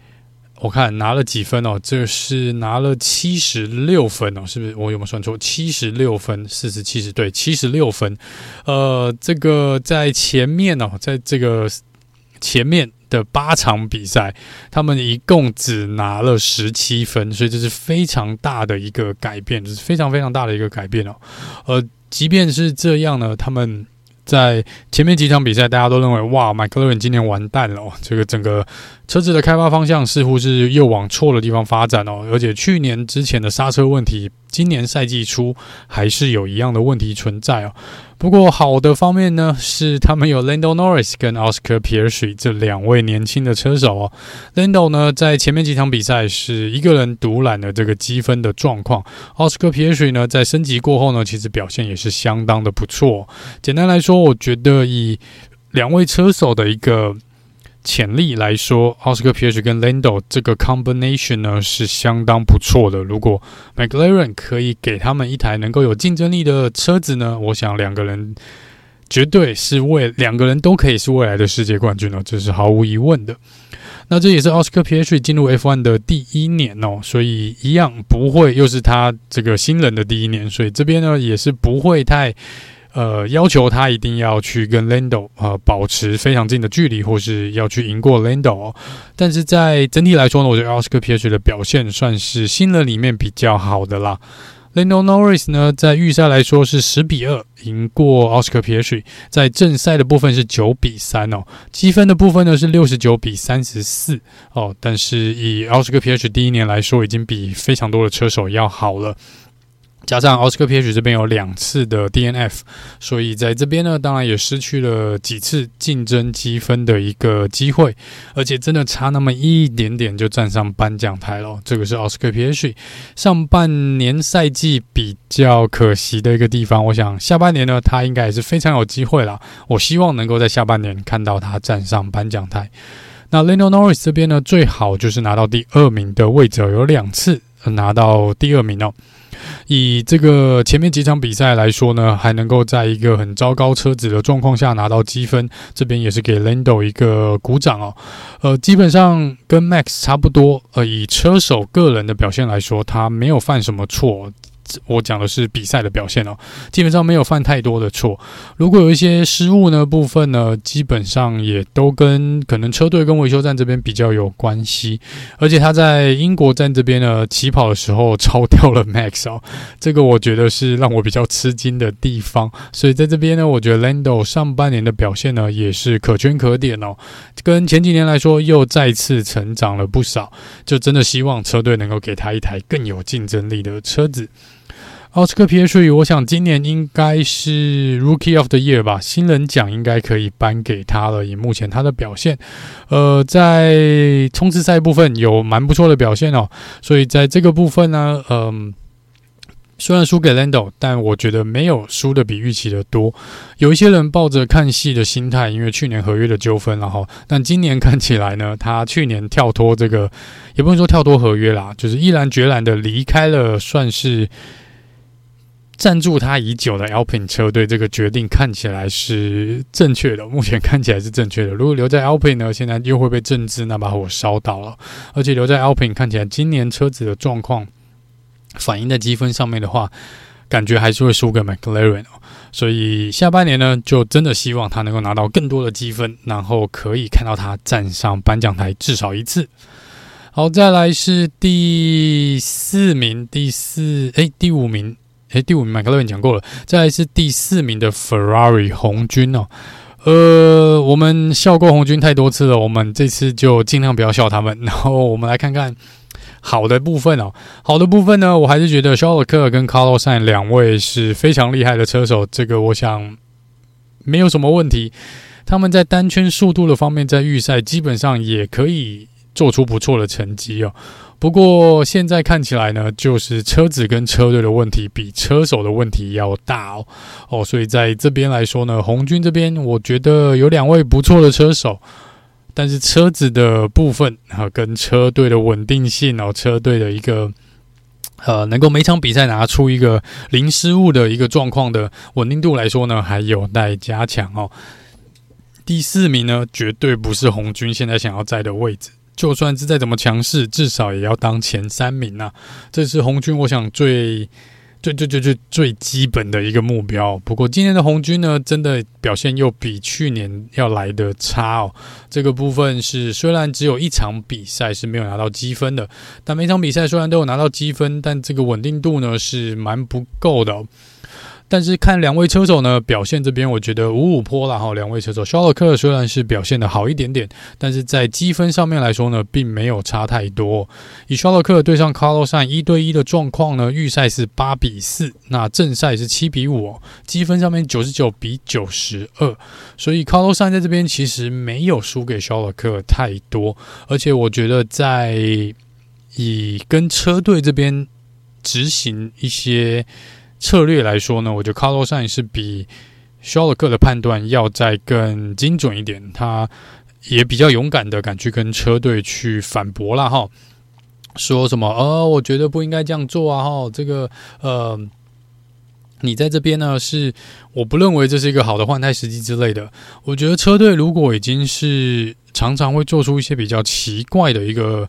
我看拿了几分哦，这是拿了七十六分哦，是不是？我有没有算错？七十六分，四十七十，对，七十六分。呃，这个在前面哦，在这个前面的八场比赛，他们一共只拿了十七分，所以这是非常大的一个改变，这是非常非常大的一个改变哦。呃，即便是这样呢，他们。在前面几场比赛，大家都认为哇，McLaren 今年完蛋了哦，这个整个车子的开发方向似乎是又往错的地方发展哦，而且去年之前的刹车问题，今年赛季初还是有一样的问题存在哦。不过好的方面呢，是他们有 Lando Norris 跟 Oscar Piastri 这两位年轻的车手哦。Lando 呢，在前面几场比赛是一个人独揽了这个积分的状况。Oscar Piastri 呢，在升级过后呢，其实表现也是相当的不错。简单来说，我觉得以两位车手的一个。潜力来说，Oscar PH 跟 Lando 这个 combination 呢，是相当不错的。如果 McLaren 可以给他们一台能够有竞争力的车子呢，我想两个人绝对是未两个人都可以是未来的世界冠军哦，这是毫无疑问的。那这也是 Oscar PH 进入 F1 的第一年哦，所以一样不会又是他这个新人的第一年，所以这边呢也是不会太。呃，要求他一定要去跟 Lando 呃保持非常近的距离，或是要去赢过 Lando 哦。但是在整体来说呢，我觉得 Oscar Piastri 的表现算是新人里面比较好的啦。Lando Norris 呢，在预赛来说是十比二赢过 Oscar Piastri，在正赛的部分是九比三哦，积分的部分呢是六十九比三十四哦。但是以 Oscar Piastri 第一年来说，已经比非常多的车手要好了。加上奥斯卡皮耶许这边有两次的 DNF，所以在这边呢，当然也失去了几次竞争积分的一个机会，而且真的差那么一点点就站上颁奖台了。这个是奥斯卡皮耶许上半年赛季比较可惜的一个地方。我想下半年呢，他应该也是非常有机会了。我希望能够在下半年看到他站上颁奖台。那 Lando Norris 这边呢，最好就是拿到第二名的位置，有两次。拿到第二名哦。以这个前面几场比赛来说呢，还能够在一个很糟糕车子的状况下拿到积分，这边也是给 Lando 一个鼓掌哦。呃，基本上跟 Max 差不多。呃，以车手个人的表现来说，他没有犯什么错。我讲的是比赛的表现哦，基本上没有犯太多的错。如果有一些失误呢，部分呢，基本上也都跟可能车队跟维修站这边比较有关系。而且他在英国站这边呢，起跑的时候超掉了 Max 哦，这个我觉得是让我比较吃惊的地方。所以在这边呢，我觉得 Lando 上半年的表现呢，也是可圈可点哦，跟前几年来说又再次成长了不少。就真的希望车队能够给他一台更有竞争力的车子。奥斯卡皮耶率，我想今年应该是 Rookie of the Year 吧，新人奖应该可以颁给他了。以目前他的表现，呃，在冲刺赛部分有蛮不错的表现哦。所以在这个部分呢，嗯、虽然输给 Lando，但我觉得没有输的比预期的多。有一些人抱着看戏的心态，因为去年合约的纠纷，然后但今年看起来呢，他去年跳脱这个，也不能说跳脱合约啦，就是毅然决然的离开了，算是。赞助他已久的 Alpine 车队，这个决定看起来是正确的。目前看起来是正确的。如果留在 Alpine 呢，现在又会被政治那把火烧到了。而且留在 Alpine 看起来，今年车子的状况反映在积分上面的话，感觉还是会输给 McLaren 哦。所以下半年呢，就真的希望他能够拿到更多的积分，然后可以看到他站上颁奖台至少一次。好，再来是第四名，第四诶，第五名。诶，第五名麦克勒讲过了，再来是第四名的 Ferrari 红军哦。呃，我们笑过红军太多次了，我们这次就尽量不要笑他们。然后我们来看看好的部分哦。好的部分呢，我还是觉得肖尔克跟 Carlos Sainz 两位是非常厉害的车手，这个我想没有什么问题。他们在单圈速度的方面，在预赛基本上也可以做出不错的成绩哦。不过现在看起来呢，就是车子跟车队的问题比车手的问题要大哦哦，所以在这边来说呢，红军这边我觉得有两位不错的车手，但是车子的部分啊，跟车队的稳定性哦，车队的一个呃，能够每场比赛拿出一个零失误的一个状况的稳定度来说呢，还有待加强哦。第四名呢，绝对不是红军现在想要在的位置。就算是再怎么强势，至少也要当前三名、啊。这是红军，我想最最最最最最基本的一个目标。不过今年的红军呢，真的表现又比去年要来得差哦。这个部分是虽然只有一场比赛是没有拿到积分的，但每场比赛虽然都有拿到积分，但这个稳定度呢是蛮不够的、但是看两位车手呢表现这边，我觉得五五坡了哈。两位车手，肖尔克虽然是表现的好一点点，但是在积分上面来说呢，并没有差太多。以肖尔克对上卡洛山一对一的状况呢，预赛是八比四，那正赛是七比五，积分上面九十九比九十二，所以卡洛山在这边其实没有输给肖尔克太多，而且我觉得在以跟车队这边执行一些。策略来说呢，我觉得卡洛山是比肖尔克的判断要再更精准一点，他也比较勇敢的敢去跟车队去反驳了哈，说什么呃，我觉得不应该这样做啊哈，这个呃，你在这边呢是我不认为这是一个好的换胎时机之类的。我觉得车队如果已经是常常会做出一些比较奇怪的一个。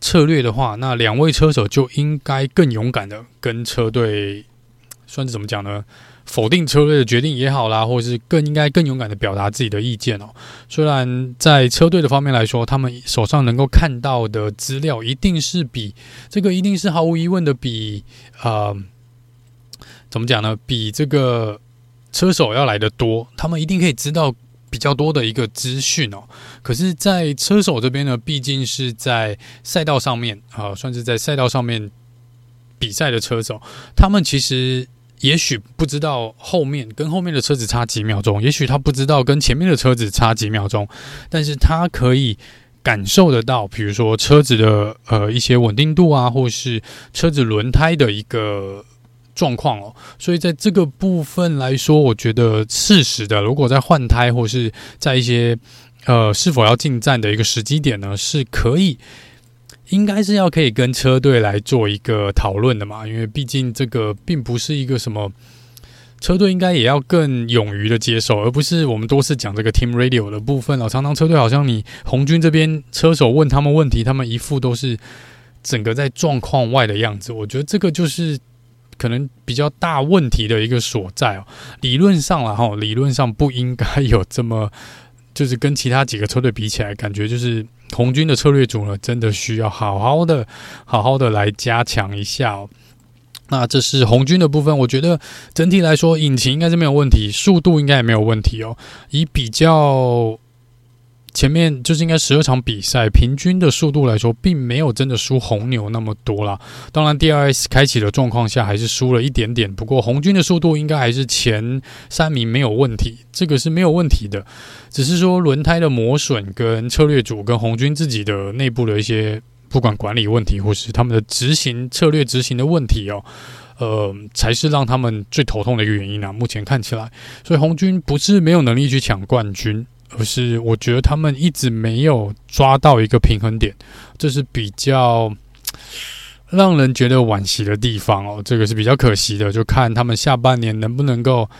策略的话，那两位车手就应该更勇敢的跟车队，算是怎么讲呢？否定车队的决定也好啦，或者是更应该更勇敢的表达自己的意见哦。虽然在车队的方面来说，他们手上能够看到的资料一定是比这个，一定是毫无疑问的比呃，怎么讲呢？比这个车手要来的多，他们一定可以知道。比较多的一个资讯哦，可是，在车手这边呢，毕竟是在赛道上面啊，算是在赛道上面比赛的车手，他们其实也许不知道后面跟后面的车子差几秒钟，也许他不知道跟前面的车子差几秒钟，但是他可以感受得到，比如说车子的呃一些稳定度啊，或是车子轮胎的一个。状况哦，所以在这个部分来说，我觉得适时的，如果在换胎或是在一些呃是否要进站的一个时机点呢，是可以应该是要可以跟车队来做一个讨论的嘛，因为毕竟这个并不是一个什么。车队应该也要更勇于的接受，而不是我们多次讲这个 team radio 的部分哦。常常车队好像你红军这边车手问他们问题，他们一副都是整个在状况外的样子。我觉得这个就是可能比较大问题的一个所在哦。理论上啦哈，理论上不应该有这么，就是跟其他几个车队比起来，感觉就是红军的策略组呢，真的需要好好的、好好的来加强一下哦。那这是红军的部分，我觉得整体来说，引擎应该是没有问题，速度应该也没有问题哦。以比较前面就是应该十二场比赛平均的速度来说，并没有真的输红牛那么多啦。当然，DRS 开启的状况下还是输了一点点，不过红军的速度应该还是前三名没有问题，这个是没有问题的。只是说轮胎的磨损跟策略组跟红军自己的内部的一些。不管管理问题，或是他们的执行策略执行的问题哦，呃，才是让他们最头痛的一个原因啊。目前看起来，所以红军不是没有能力去抢冠军，而是我觉得他们一直没有抓到一个平衡点，这是比较让人觉得惋惜的地方哦。这个是比较可惜的，就看他们下半年能不能够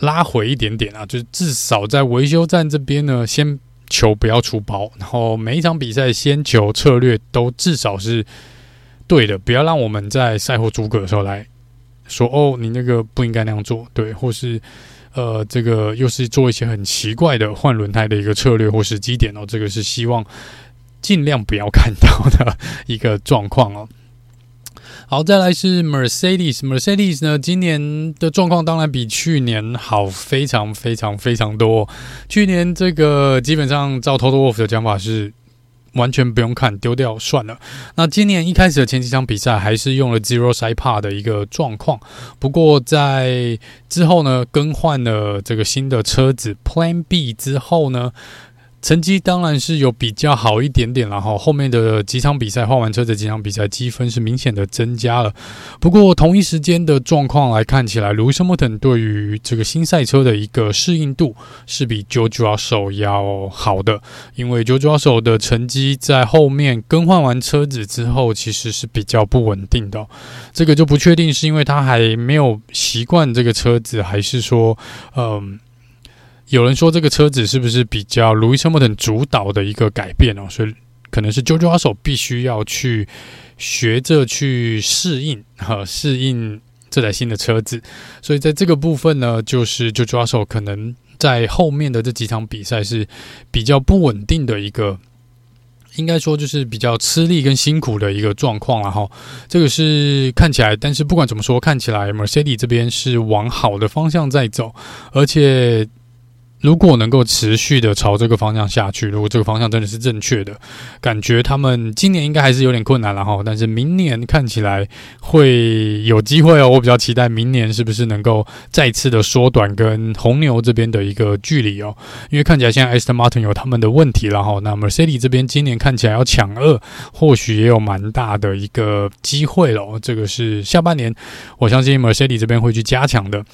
拉回一点点啊，就是至少在维修站这边呢，先。球不要出包，然后每一场比赛先球策略都至少是对的，不要让我们在赛后诸葛的时候来说哦，你那个不应该那样做，对，或是呃，这个又是做一些很奇怪的换轮胎的一个策略或是基点哦，这个是希望尽量不要看到的一个状况哦。好，再来是 Mercedes，Mercedes 呢，今年的状况当然比去年好非常非常非常多。去年这个基本上照 Total Wolf 的讲法是完全不用看，丢掉算了。那今年一开始的前几场比赛还是用了 Zero Sipa 的一个状况，不过在之后呢，更换了这个新的车子 Plan B 之后呢。成绩当然是有比较好一点点，然后后面的几场比赛换完车的几场比赛积分是明显的增加了。不过同一时间的状况来看起来，Lewis Hamilton 对于这个新赛车的一个适应度是比 George Russell 要好的，因为 George Russell 的成绩在后面更换完车子之后其实是比较不稳定的。这个就不确定是因为他还没有习惯这个车子，还是说，嗯。有人说这个车子是不是比较 Lewis Hamilton 主导的一个改变哦？所以可能是 George Russell 必须要去学着去适应哈，适应这台新的车子。所以在这个部分呢，就是 George Russell 可能在后面的这几场比赛是比较不稳定的一个，应该说就是比较吃力跟辛苦的一个状况了哈。这个是看起来，但是不管怎么说，看起来 Mercedes 这边是往好的方向在走，而且。如果能够持续的朝这个方向下去，如果这个方向真的是正确的，感觉他们今年应该还是有点困难了哈。但是明年看起来会有机会哦。我比较期待明年是不是能够再次的缩短跟红牛这边的一个距离哦。因为看起来现在 Aston Martin 有他们的问题了哈。那 Mercedes 这边今年看起来要抢二，或许也有蛮大的一个机会了。这个是下半年，我相信 Mercedes 这边会去加强的。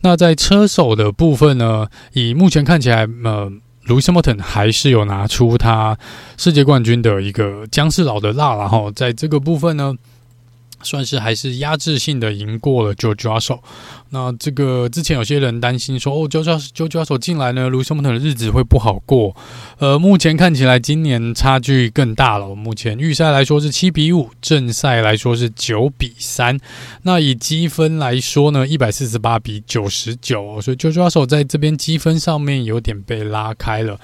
那在车手的部分呢，以目前看起来，呃，Lewis Hamilton 还是有拿出他世界冠军的一个姜是老的辣，然后在这个部分呢。算是还是压制性的赢过了 George Russell。那这个之前有些人担心说，哦，George Russell 进来呢，Lewis Hamilton 的日子会不好过。呃，目前看起来今年差距更大了。目前预赛来说是七比五，正赛来说是九比三。那以积分来说呢，一百四十八比九十九，所以 George Russell 在这边积分上面有点被拉开了。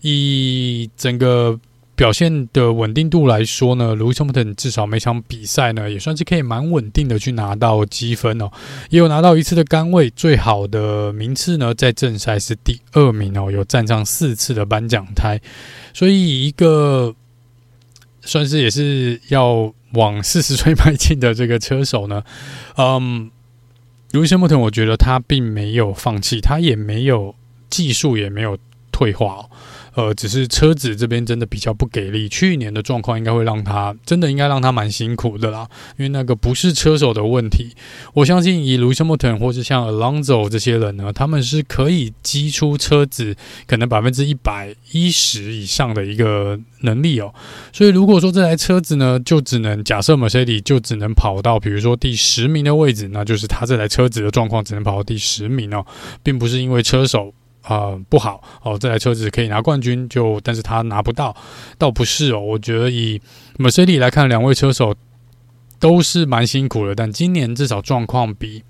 以整个。表现的稳定度来说呢，Lewis Hamilton 至少每场比赛呢也算是可以蛮稳定的去拿到积分哦，也有拿到一次的杆位，最好的名次呢在正赛是第二名哦，有站上四次的颁奖台，所以一个算是也是要往四十岁迈进的这个车手呢，嗯，Lewis Hamilton 我觉得他并没有放弃，他也没有技术也没有。退化哦。呃，只是车子这边真的比较不给力。去年的状况应该会让他真的应该让他蛮辛苦的啦，因为那个不是车手的问题。我相信以 Lewis Hamilton 或者像 Alonso 这些人呢，他们是可以击出车子可能百分之一百一十以上的一个能力哦。所以如果说这台车子呢，就只能假设 Mercedes 就只能跑到比如说第十名的位置，那就是他这台车子的状况只能跑到第十名哦，并不是因为车手。啊、不好哦！这台车子可以拿冠军，就但是他拿不到，倒不是哦。我觉得以 Mercedes 来看，两位车手都是蛮辛苦的，但今年至少状况比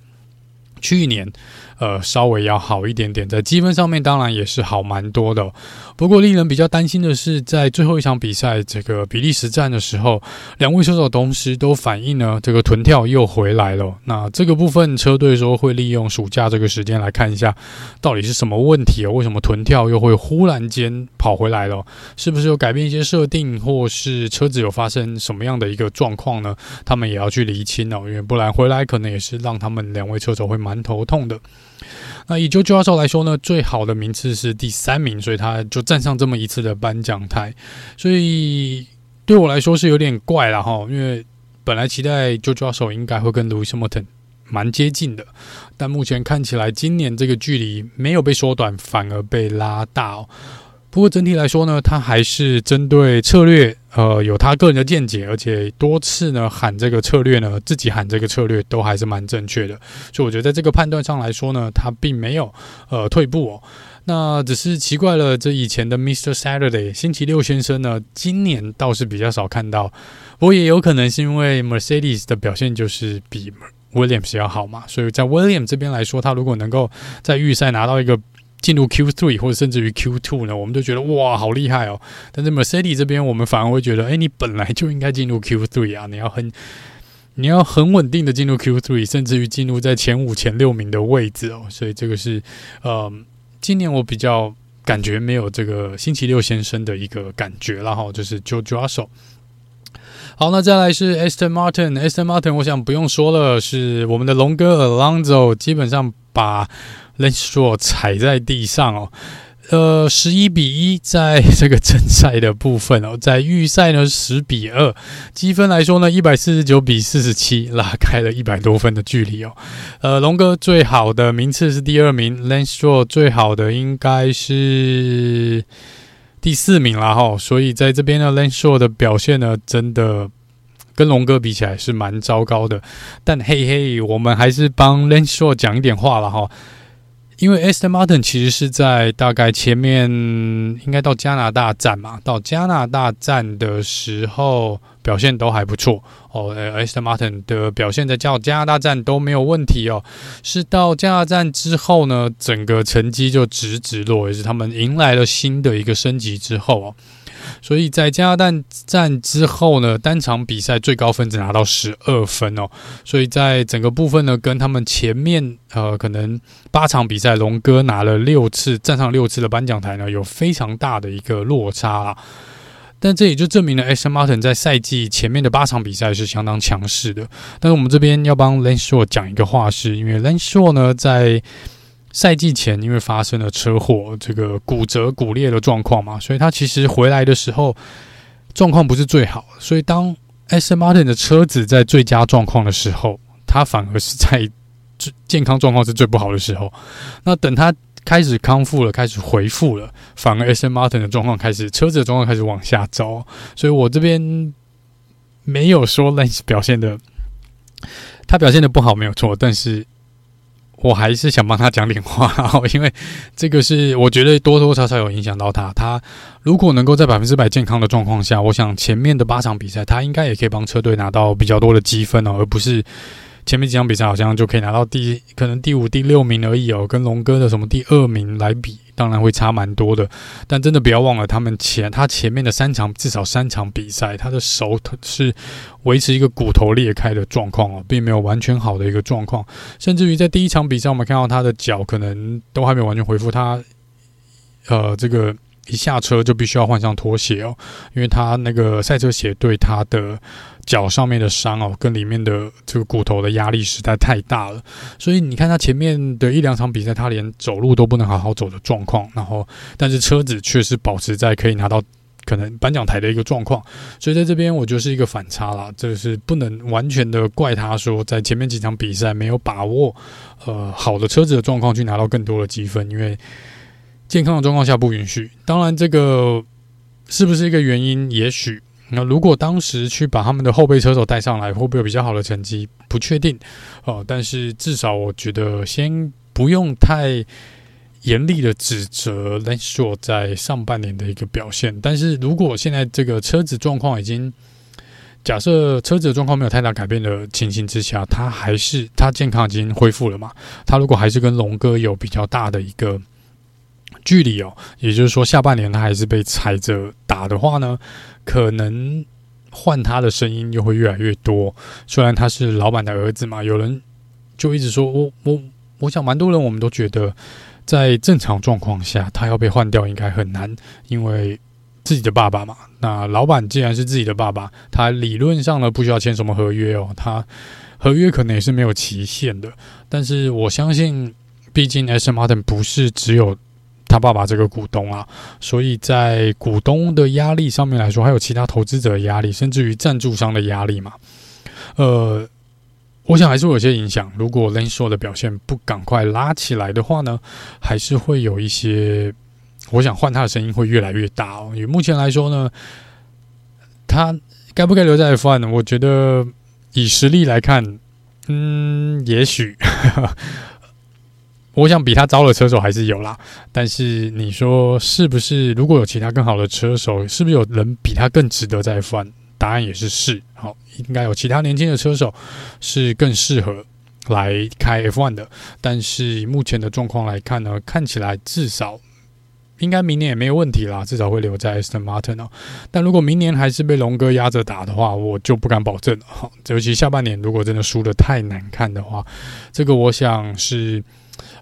去年。呃，稍微要好一点点，在积分上面当然也是好蛮多的。不过令人比较担心的是，在最后一场比赛这个比利时站的时候，两位车手同时都反映呢，这个臀跳又回来了。那这个部分车队说会利用暑假这个时间来看一下，到底是什么问题哦？为什么臀跳又会忽然间跑回来了？是不是有改变一些设定，或是车子有发生什么样的一个状况呢？他们也要去厘清哦，因为不然回来可能也是让他们两位车手会蛮头痛的。那以 Jojo 教授来说呢，最好的名次是第三名，所以他就站上这么一次的颁奖台。所以对我来说是有点怪了哈，因为本来期待 Jojo 教授应该会跟 Louis Hamilton 蛮接近的，但目前看起来今年这个距离没有被缩短，反而被拉大哦。不过整体来说呢，他还是针对策略，呃，有他个人的见解，而且多次呢喊这个策略呢，自己喊这个策略都还是蛮正确的。所以我觉得在这个判断上来说呢，他并没有呃退步哦。那只是奇怪了，这以前的 Mr. Saturday 星期六先生呢，今年倒是比较少看到。不过也有可能是因为 Mercedes 的表现就是比 Williams 要好嘛，所以在 Williams 这边来说，他如果能够在预赛拿到一个。进入 Q3 或者甚至于 Q2 呢，我们都觉得哇，好厉害哦！但是 Mercedes 这边，我们反而会觉得，哎，你本来就应该进入 Q3 啊，你要很，你要很稳定的进入 Q3，甚至于进入在前五、前六名的位置哦。所以这个是，呃，今年我比较感觉没有这个星期六先生的一个感觉了哈，就是 Jojo Russell。好，那再来是 Aston Martin，Aston Martin，我想不用说了，是我们的龙哥 Alonso，基本上把。Lance Stroll 踩在地上哦，呃，十一比一，在这个正赛的部分哦，在预赛呢十比二，积分来说呢一百四十九比四十七，拉开了一百多分的距离哦。呃，龙哥最好的名次是第二名，Lance Stroll 最好的应该是第四名了哈。所以在这边呢，Lance Stroll 的表现呢，真的跟龙哥比起来是蛮糟糕的。但嘿嘿，我们还是帮 Lance Stroll 讲一点话了哈。因为 Aston Martin 其实是在大概前面，应该到加拿大站嘛，到加拿大站的时候表现都还不错哦。呃 Aston Martin 的表现在加加拿大站都没有问题哦，是到加拿大站之后呢，整个成绩就直直落，也是他们迎来了新的一个升级之后哦。所以在加拿大站之后呢，单场比赛最高分只拿到十二分哦。所以在整个部分呢，跟他们前面呃可能八场比赛，龙哥拿了六次站上六次的颁奖台呢，有非常大的一个落差啦。但这也就证明了 Aston Martin 在赛季前面的八场比赛是相当强势的。但是我们这边要帮 lane Stroll 讲一个话，是因为 lane Stroll 呢在。赛季前，因为发生了车祸，这个骨折、骨裂的状况嘛，所以他其实回来的时候状况不是最好。所以当 S. Martin 的车子在最佳状况的时候，他反而是在最健康状况是最不好的时候。那等他开始康复了，开始恢复了，反而 S. Martin 的状况开始，车子的状况开始往下走。所以我这边没有说 Lance 表现的，他表现的不好没有错，但是。我还是想帮他讲点话，因为这个是我觉得多多少少有影响到他。他如果能够在百分之百健康的状况下，我想前面的八场比赛他应该也可以帮车队拿到比较多的积分哦，而不是前面几场比赛好像就可以拿到第可能第五、第六名而已哦，跟龙哥的什么第二名来比。当然会差蛮多的，但真的不要忘了，他们前他前面的三场至少三场比赛，他的手是维持一个骨头裂开的状况哦，并没有完全好的一个状况，甚至于在第一场比赛，我们看到他的脚可能都还没有完全恢复，他呃这个一下车就必须要换上拖鞋哦，因为他那个赛车鞋对他的脚上面的伤哦，跟里面的这个骨头的压力实在太大了，所以你看他前面的一两场比赛，他连走路都不能好好走的状况，然后但是车子却是保持在可以拿到可能颁奖台的一个状况，所以在这边我就是一个反差啦，这是不能完全的怪他说在前面几场比赛没有把握呃好的车子的状况去拿到更多的积分，因为。健康的状况下不允许。当然，这个是不是一个原因？也许那如果当时去把他们的后备车手带上来，会不会有比较好的成绩？不确定哦。但是至少我觉得，先不用太严厉的指责 l a n s h o 在上半年的一个表现。但是如果现在这个车子状况已经假设车子的状况没有太大改变的情形之下，他还是他健康已经恢复了嘛？他如果还是跟龙哥有比较大的一个。距离哦，也就是说，下半年他还是被踩着打的话呢，可能换他的声音又会越来越多。虽然他是老板的儿子嘛，有人就一直说，我我我想，蛮多人我们都觉得，在正常状况下，他要被换掉应该很难，因为自己的爸爸嘛。那老板既然是自己的爸爸，他理论上呢不需要签什么合约哦，他合约可能也是没有期限的。但是我相信，毕竟 S. Martin 不是只有。他爸爸这个股东啊，所以在股东的压力上面来说，还有其他投资者的压力，甚至于赞助商的压力嘛。呃，我想还是会有些影响。如果 Lance Stroll 的表现不赶快拉起来的话呢，还是会有一些。我想换他的声音会越来越大哦。因为目前来说呢，他该不该留在 F1 呢？我觉得以实力来看，嗯，也许。我想比他糟的车手还是有啦，但是你说是不是？如果有其他更好的车手，是不是有人比他更值得再换？答案也是是。好，应该有其他年轻的车手是更适合来开 F1 的。但是目前的状况来看呢，看起来至少应该明年也没有问题啦，至少会留在 Aston Martin 哦。但如果明年还是被龙哥压着打的话，我就不敢保证了。好，尤其下半年如果真的输得太难看的话，这个我想是。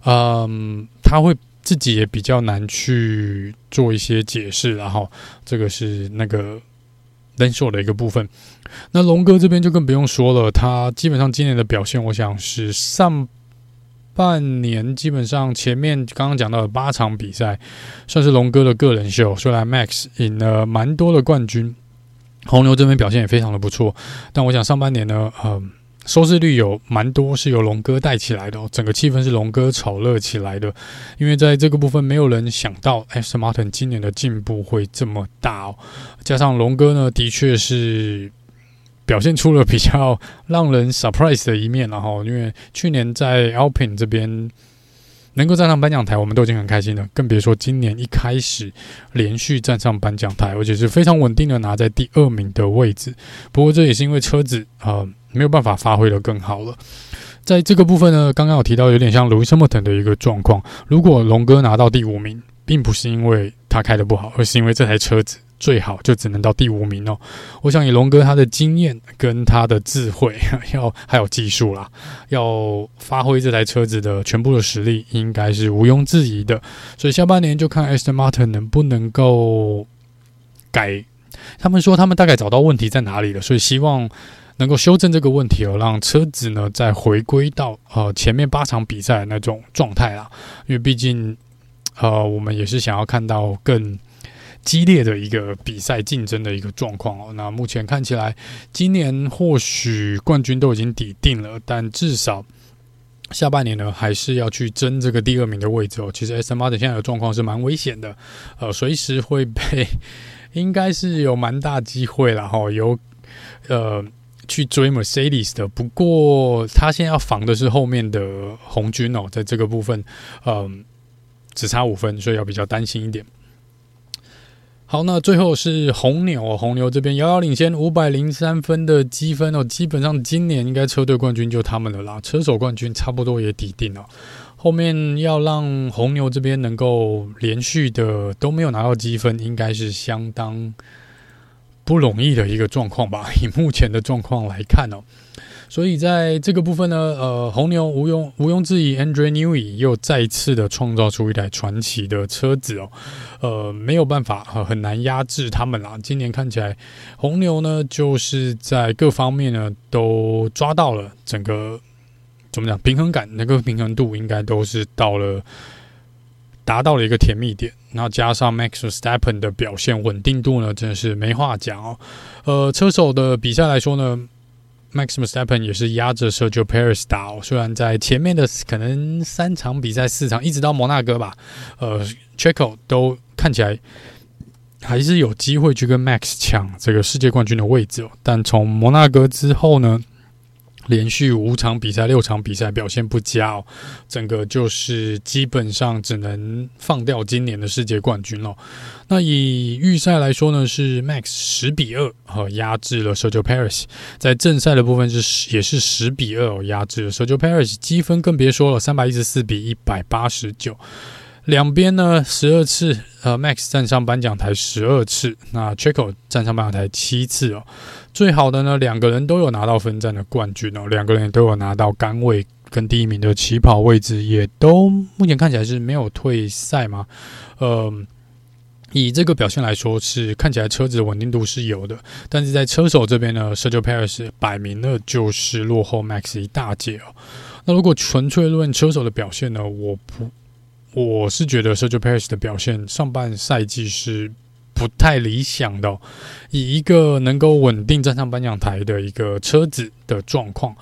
嗯，他会自己也比较难去做一些解释，然后这个是那个 Lance Stroll 的一个部分。那龙哥这边就更不用说了，他基本上今年的表现，我想是上半年基本上前面刚刚讲到的八场比赛，算是龙哥的个人秀。虽然 Max 赢了蛮多的冠军，红牛这边表现也非常的不错，但我想上半年呢，嗯。收视率有蛮多是由龙哥带起来的哦，整个气氛是龙哥炒热起来的。因为在这个部分，没有人想到 Aston Martin 今年的进步会这么大哦。加上龙哥呢，的确是表现出了比较让人 surprise 的一面，然后因为去年在 Alpine 这边。能够站上颁奖台，我们都已经很开心了，更别说今年一开始连续站上颁奖台，而且是非常稳定的拿在第二名的位置。不过这也是因为车子啊、没有办法发挥得更好了。在这个部分呢，刚刚有提到有点像 Lewis Hamilton 的一个状况，如果龙哥拿到第五名，并不是因为他开得不好，而是因为这台车子。最好就只能到第五名哦。我想以龙哥他的经验跟他的智慧，要还有技术啦，要发挥这台车子的全部的实力，应该是毋庸置疑的。所以下半年就看 Aston Martin 能不能够改。他们说他们大概找到问题在哪里了，所以希望能够修正这个问题哦，让车子呢再回归到呃前面八场比赛那种状态啦。因为毕竟呃我们也是想要看到更。激烈的一个比赛竞争的一个状况哦，那目前看起来，今年或许冠军都已经抵定了，但至少下半年呢，还是要去争这个第二名的位置哦。其实 S.M.R. 现在的状况是蛮危险的，呃，随时会被，应该是有蛮大机会了哈，有呃去追 Mercedes 的。不过他现在要防的是后面的红军哦，在这个部分，嗯、只差五分，所以要比较担心一点。好，那最后是红牛，红牛这边遥遥领先五百零三分的积分哦，基本上今年应该车队冠军就他们的啦，车手冠军差不多也抵定了。后面要让红牛这边能够连续的都没有拿到积分，应该是相当不容易的一个状况吧。以目前的状况来看哦。所以在这个部分呢，呃，红牛毋庸毋庸置疑，Andrea Newey 又再次的创造出一台传奇的车子哦，呃，没有办法，很难压制他们啦。今年看起来，红牛呢就是在各方面呢都抓到了整个怎么讲平衡感，那个平衡度应该都是到了达到了一个甜蜜点。然后加上 Max Verstappen 的表现稳定度呢，真的是没话讲哦。呃，车手的比赛来说呢。Max Verstappen 也是压着 Sergio Perez 打哦，虽然在前面的可能三场比赛、四场，一直到摩纳哥吧，呃，Checo 都看起来还是有机会去跟 Max 抢这个世界冠军的位置哦，但从摩纳哥之后呢，连续五场比赛、六场比赛表现不佳哦，整个就是基本上只能放掉今年的世界冠军了。那以预赛来说呢，是 Max 十比二和压制了 Sergio Paris，在正赛的部分是也是十比二压制了 Sergio Paris，积分更别说了，三百一十四比一百八十九。两边呢，十二次，呃，Max 站上颁奖台十二次，那 Checo 站上颁奖台七次哦。最好的呢，两个人都有拿到分站的冠军哦，两个人也都有拿到杆位跟第一名的起跑位置，也都目前看起来是没有退赛嘛。呃，以这个表现来说，是看起来车子的稳定度是有的，但是在车手这边呢，Sergio Perez 摆明了就是落后 Max 一大截哦。那如果纯粹论车手的表现呢，我不。我是觉得 Sergio Perez 的表现上半赛季是不太理想的。以一个能够稳定站上颁奖台的一个车子的状况，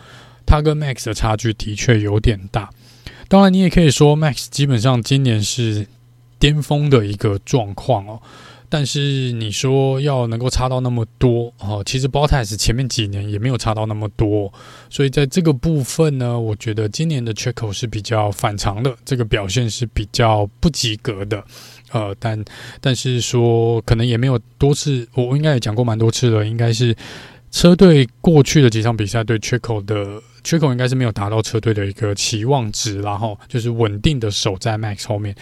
他跟 Max 的差距的确有点大。当然，你也可以说 Max 基本上今年是巅峰的一个状况哦。但是你说要能够差到那么多哦，其实 Bottas 前面几年也没有差到那么多，所以在这个部分呢，我觉得今年的缺口是比较反常的，这个表现是比较不及格的，呃，但但是说可能也没有多次，我应该也讲过蛮多次了，应该是车队过去的几场比赛对缺口的缺口应该是没有达到车队的一个期望值，然后就是稳定的守在 Max 后面。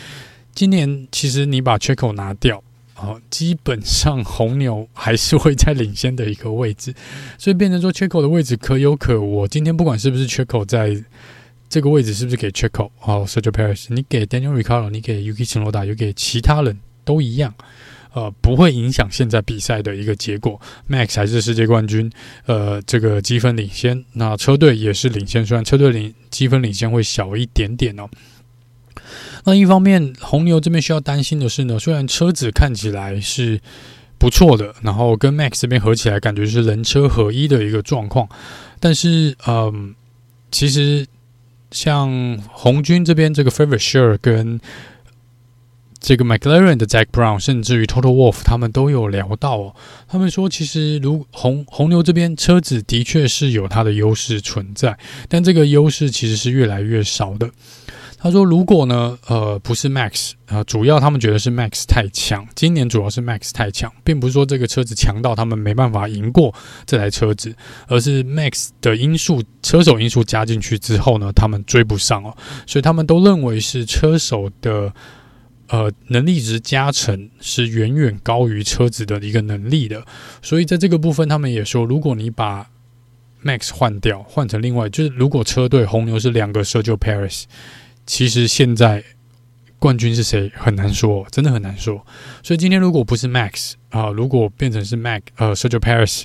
今年其实你把缺口拿掉。好，基本上红牛还是会在领先的一个位置，所以变成说缺口的位置可有可无。今天不管是不是缺口在这个位置，是不是给 Checo 好，Sergio Perez，你给 Daniel r i c a r d o 你给 Yuki Tsunoda，又给其他人都一样，呃，不会影响现在比赛的一个结果。Max 还是世界冠军，呃，这个积分领先，那车队也是领先，虽然车队领积分领先会小一点点哦。那一方面，红牛这边需要担心的是呢，虽然车子看起来是不错的，然后跟 Max 这边合起来感觉是人车合一的一个状况，但是，嗯，其实像红军这边这个 Fred Vasseur 跟这个 McLaren 的 Jack Brown，甚至于 Total Wolf 他们都有聊到哦，他们说其实如红红牛这边车子的确是有它的优势存在，但这个优势其实是越来越少的。他说：“如果呢，呃，不是 Max 啊，主要他们觉得是 Max 太强。今年主要是 Max 太强，并不是说这个车子强到他们没办法赢过这台车子，而是 Max 的因素，车手因素加进去之后呢，他们追不上哦。所以他们都认为是车手的呃能力值加成是远远高于车子的一个能力的。所以在这个部分，他们也说，如果你把 Max 换掉，换成另外，就是如果车队红牛是两个 Sergio Perez。其实现在冠军是谁很难说，真的很难说。所以今天如果不是 Max 啊、如果变成是 Mac 呃 Sergio Paris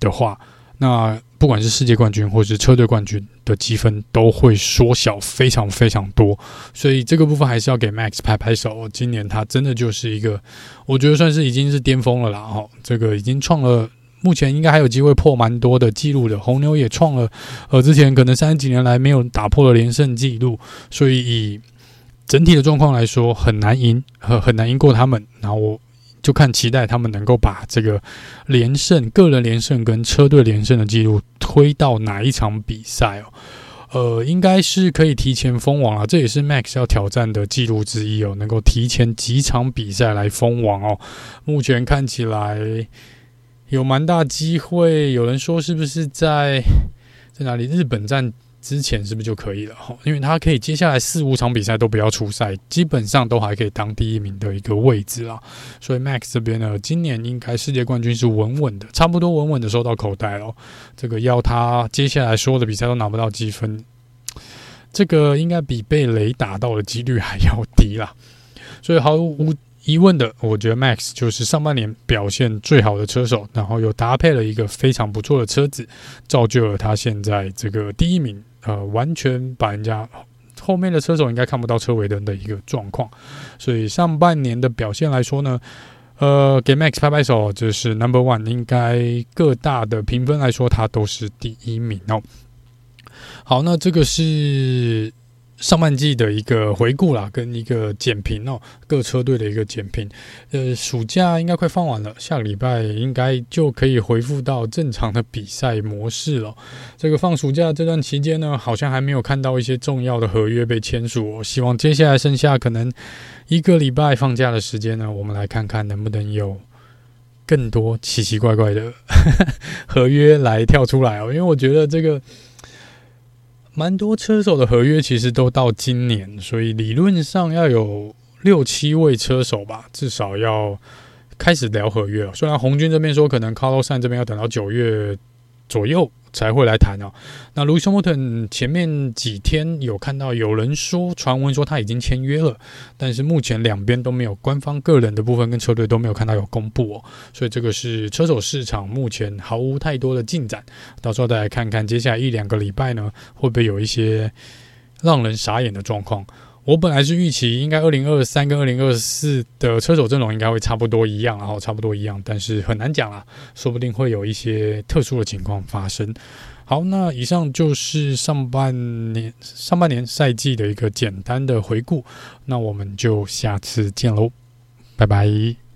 的话，那不管是世界冠军或是车队冠军的积分都会缩小非常非常多。所以这个部分还是要给 Max 拍拍手。今年他真的就是一个，我觉得算是已经是巅峰了啦。哦，这个已经创了。目前应该还有机会破蛮多的记录的，红牛也创了，呃，之前可能三十几年来没有打破的连胜记录，所以以整体的状况来说很难赢，很很难赢过他们。然后我就看期待他们能够把这个连胜、个人连胜跟车队连胜的记录推到哪一场比赛哦？呃，应该是可以提前封王了，这也是 Max 要挑战的记录之一哦，能够提前几场比赛来封王哦。目前看起来。有蛮大机会，有人说是不是在在哪里？日本站之前是不是就可以了？哈，因为他可以接下来四五场比赛都不要出赛，基本上都还可以当第一名的一个位置啦。所以 Max 这边呢，今年应该世界冠军是稳稳的，差不多稳稳的收到口袋了。这个要他接下来所有的比赛都拿不到积分，这个应该比被雷打到的几率还要低啦。所以毫无疑问的，我觉得 Max 就是上半年表现最好的车手，然后又搭配了一个非常不错的车子，造就了他现在这个第一名。呃，完全把人家后面的车手应该看不到车尾灯的一个状况，所以上半年的表现来说呢，呃，给 Max 拍拍手，这是 Number One，应该各大的评分来说，他都是第一名哦。好，那这个是。上半季的一个回顾啦，跟一个简评哦，各车队的一个简评。呃，暑假应该快放完了，下个礼拜应该就可以恢复到正常的比赛模式了。这个放暑假这段期间呢，好像还没有看到一些重要的合约被签署。我希望接下来剩下可能一个礼拜放假的时间呢，我们来看看能不能有更多奇奇怪怪的合约来跳出来哦。因为我觉得这个。蛮多车手的合约其实都到今年，所以理论上要有六七位车手吧，至少要开始聊合约了。虽然红军这边说可能 Carlos San 这边要等到九月左右。才会来谈哦。那 Lewis Hamilton 前面几天有看到有人说传闻说他已经签约了，但是目前两边都没有官方个人的部分跟车队都没有看到有公布哦。所以这个是车手市场目前毫无太多的进展。到时候再来看看接下来一两个礼拜呢，会不会有一些让人傻眼的状况。我本来是预期应该二零二三跟二零二四的车手阵容应该会差不多一样，然后差不多一样，但是很难讲啊，说不定会有一些特殊的情况发生。好，那以上就是上半年上半年赛季的一个简单的回顾，那我们就下次见喽，拜拜。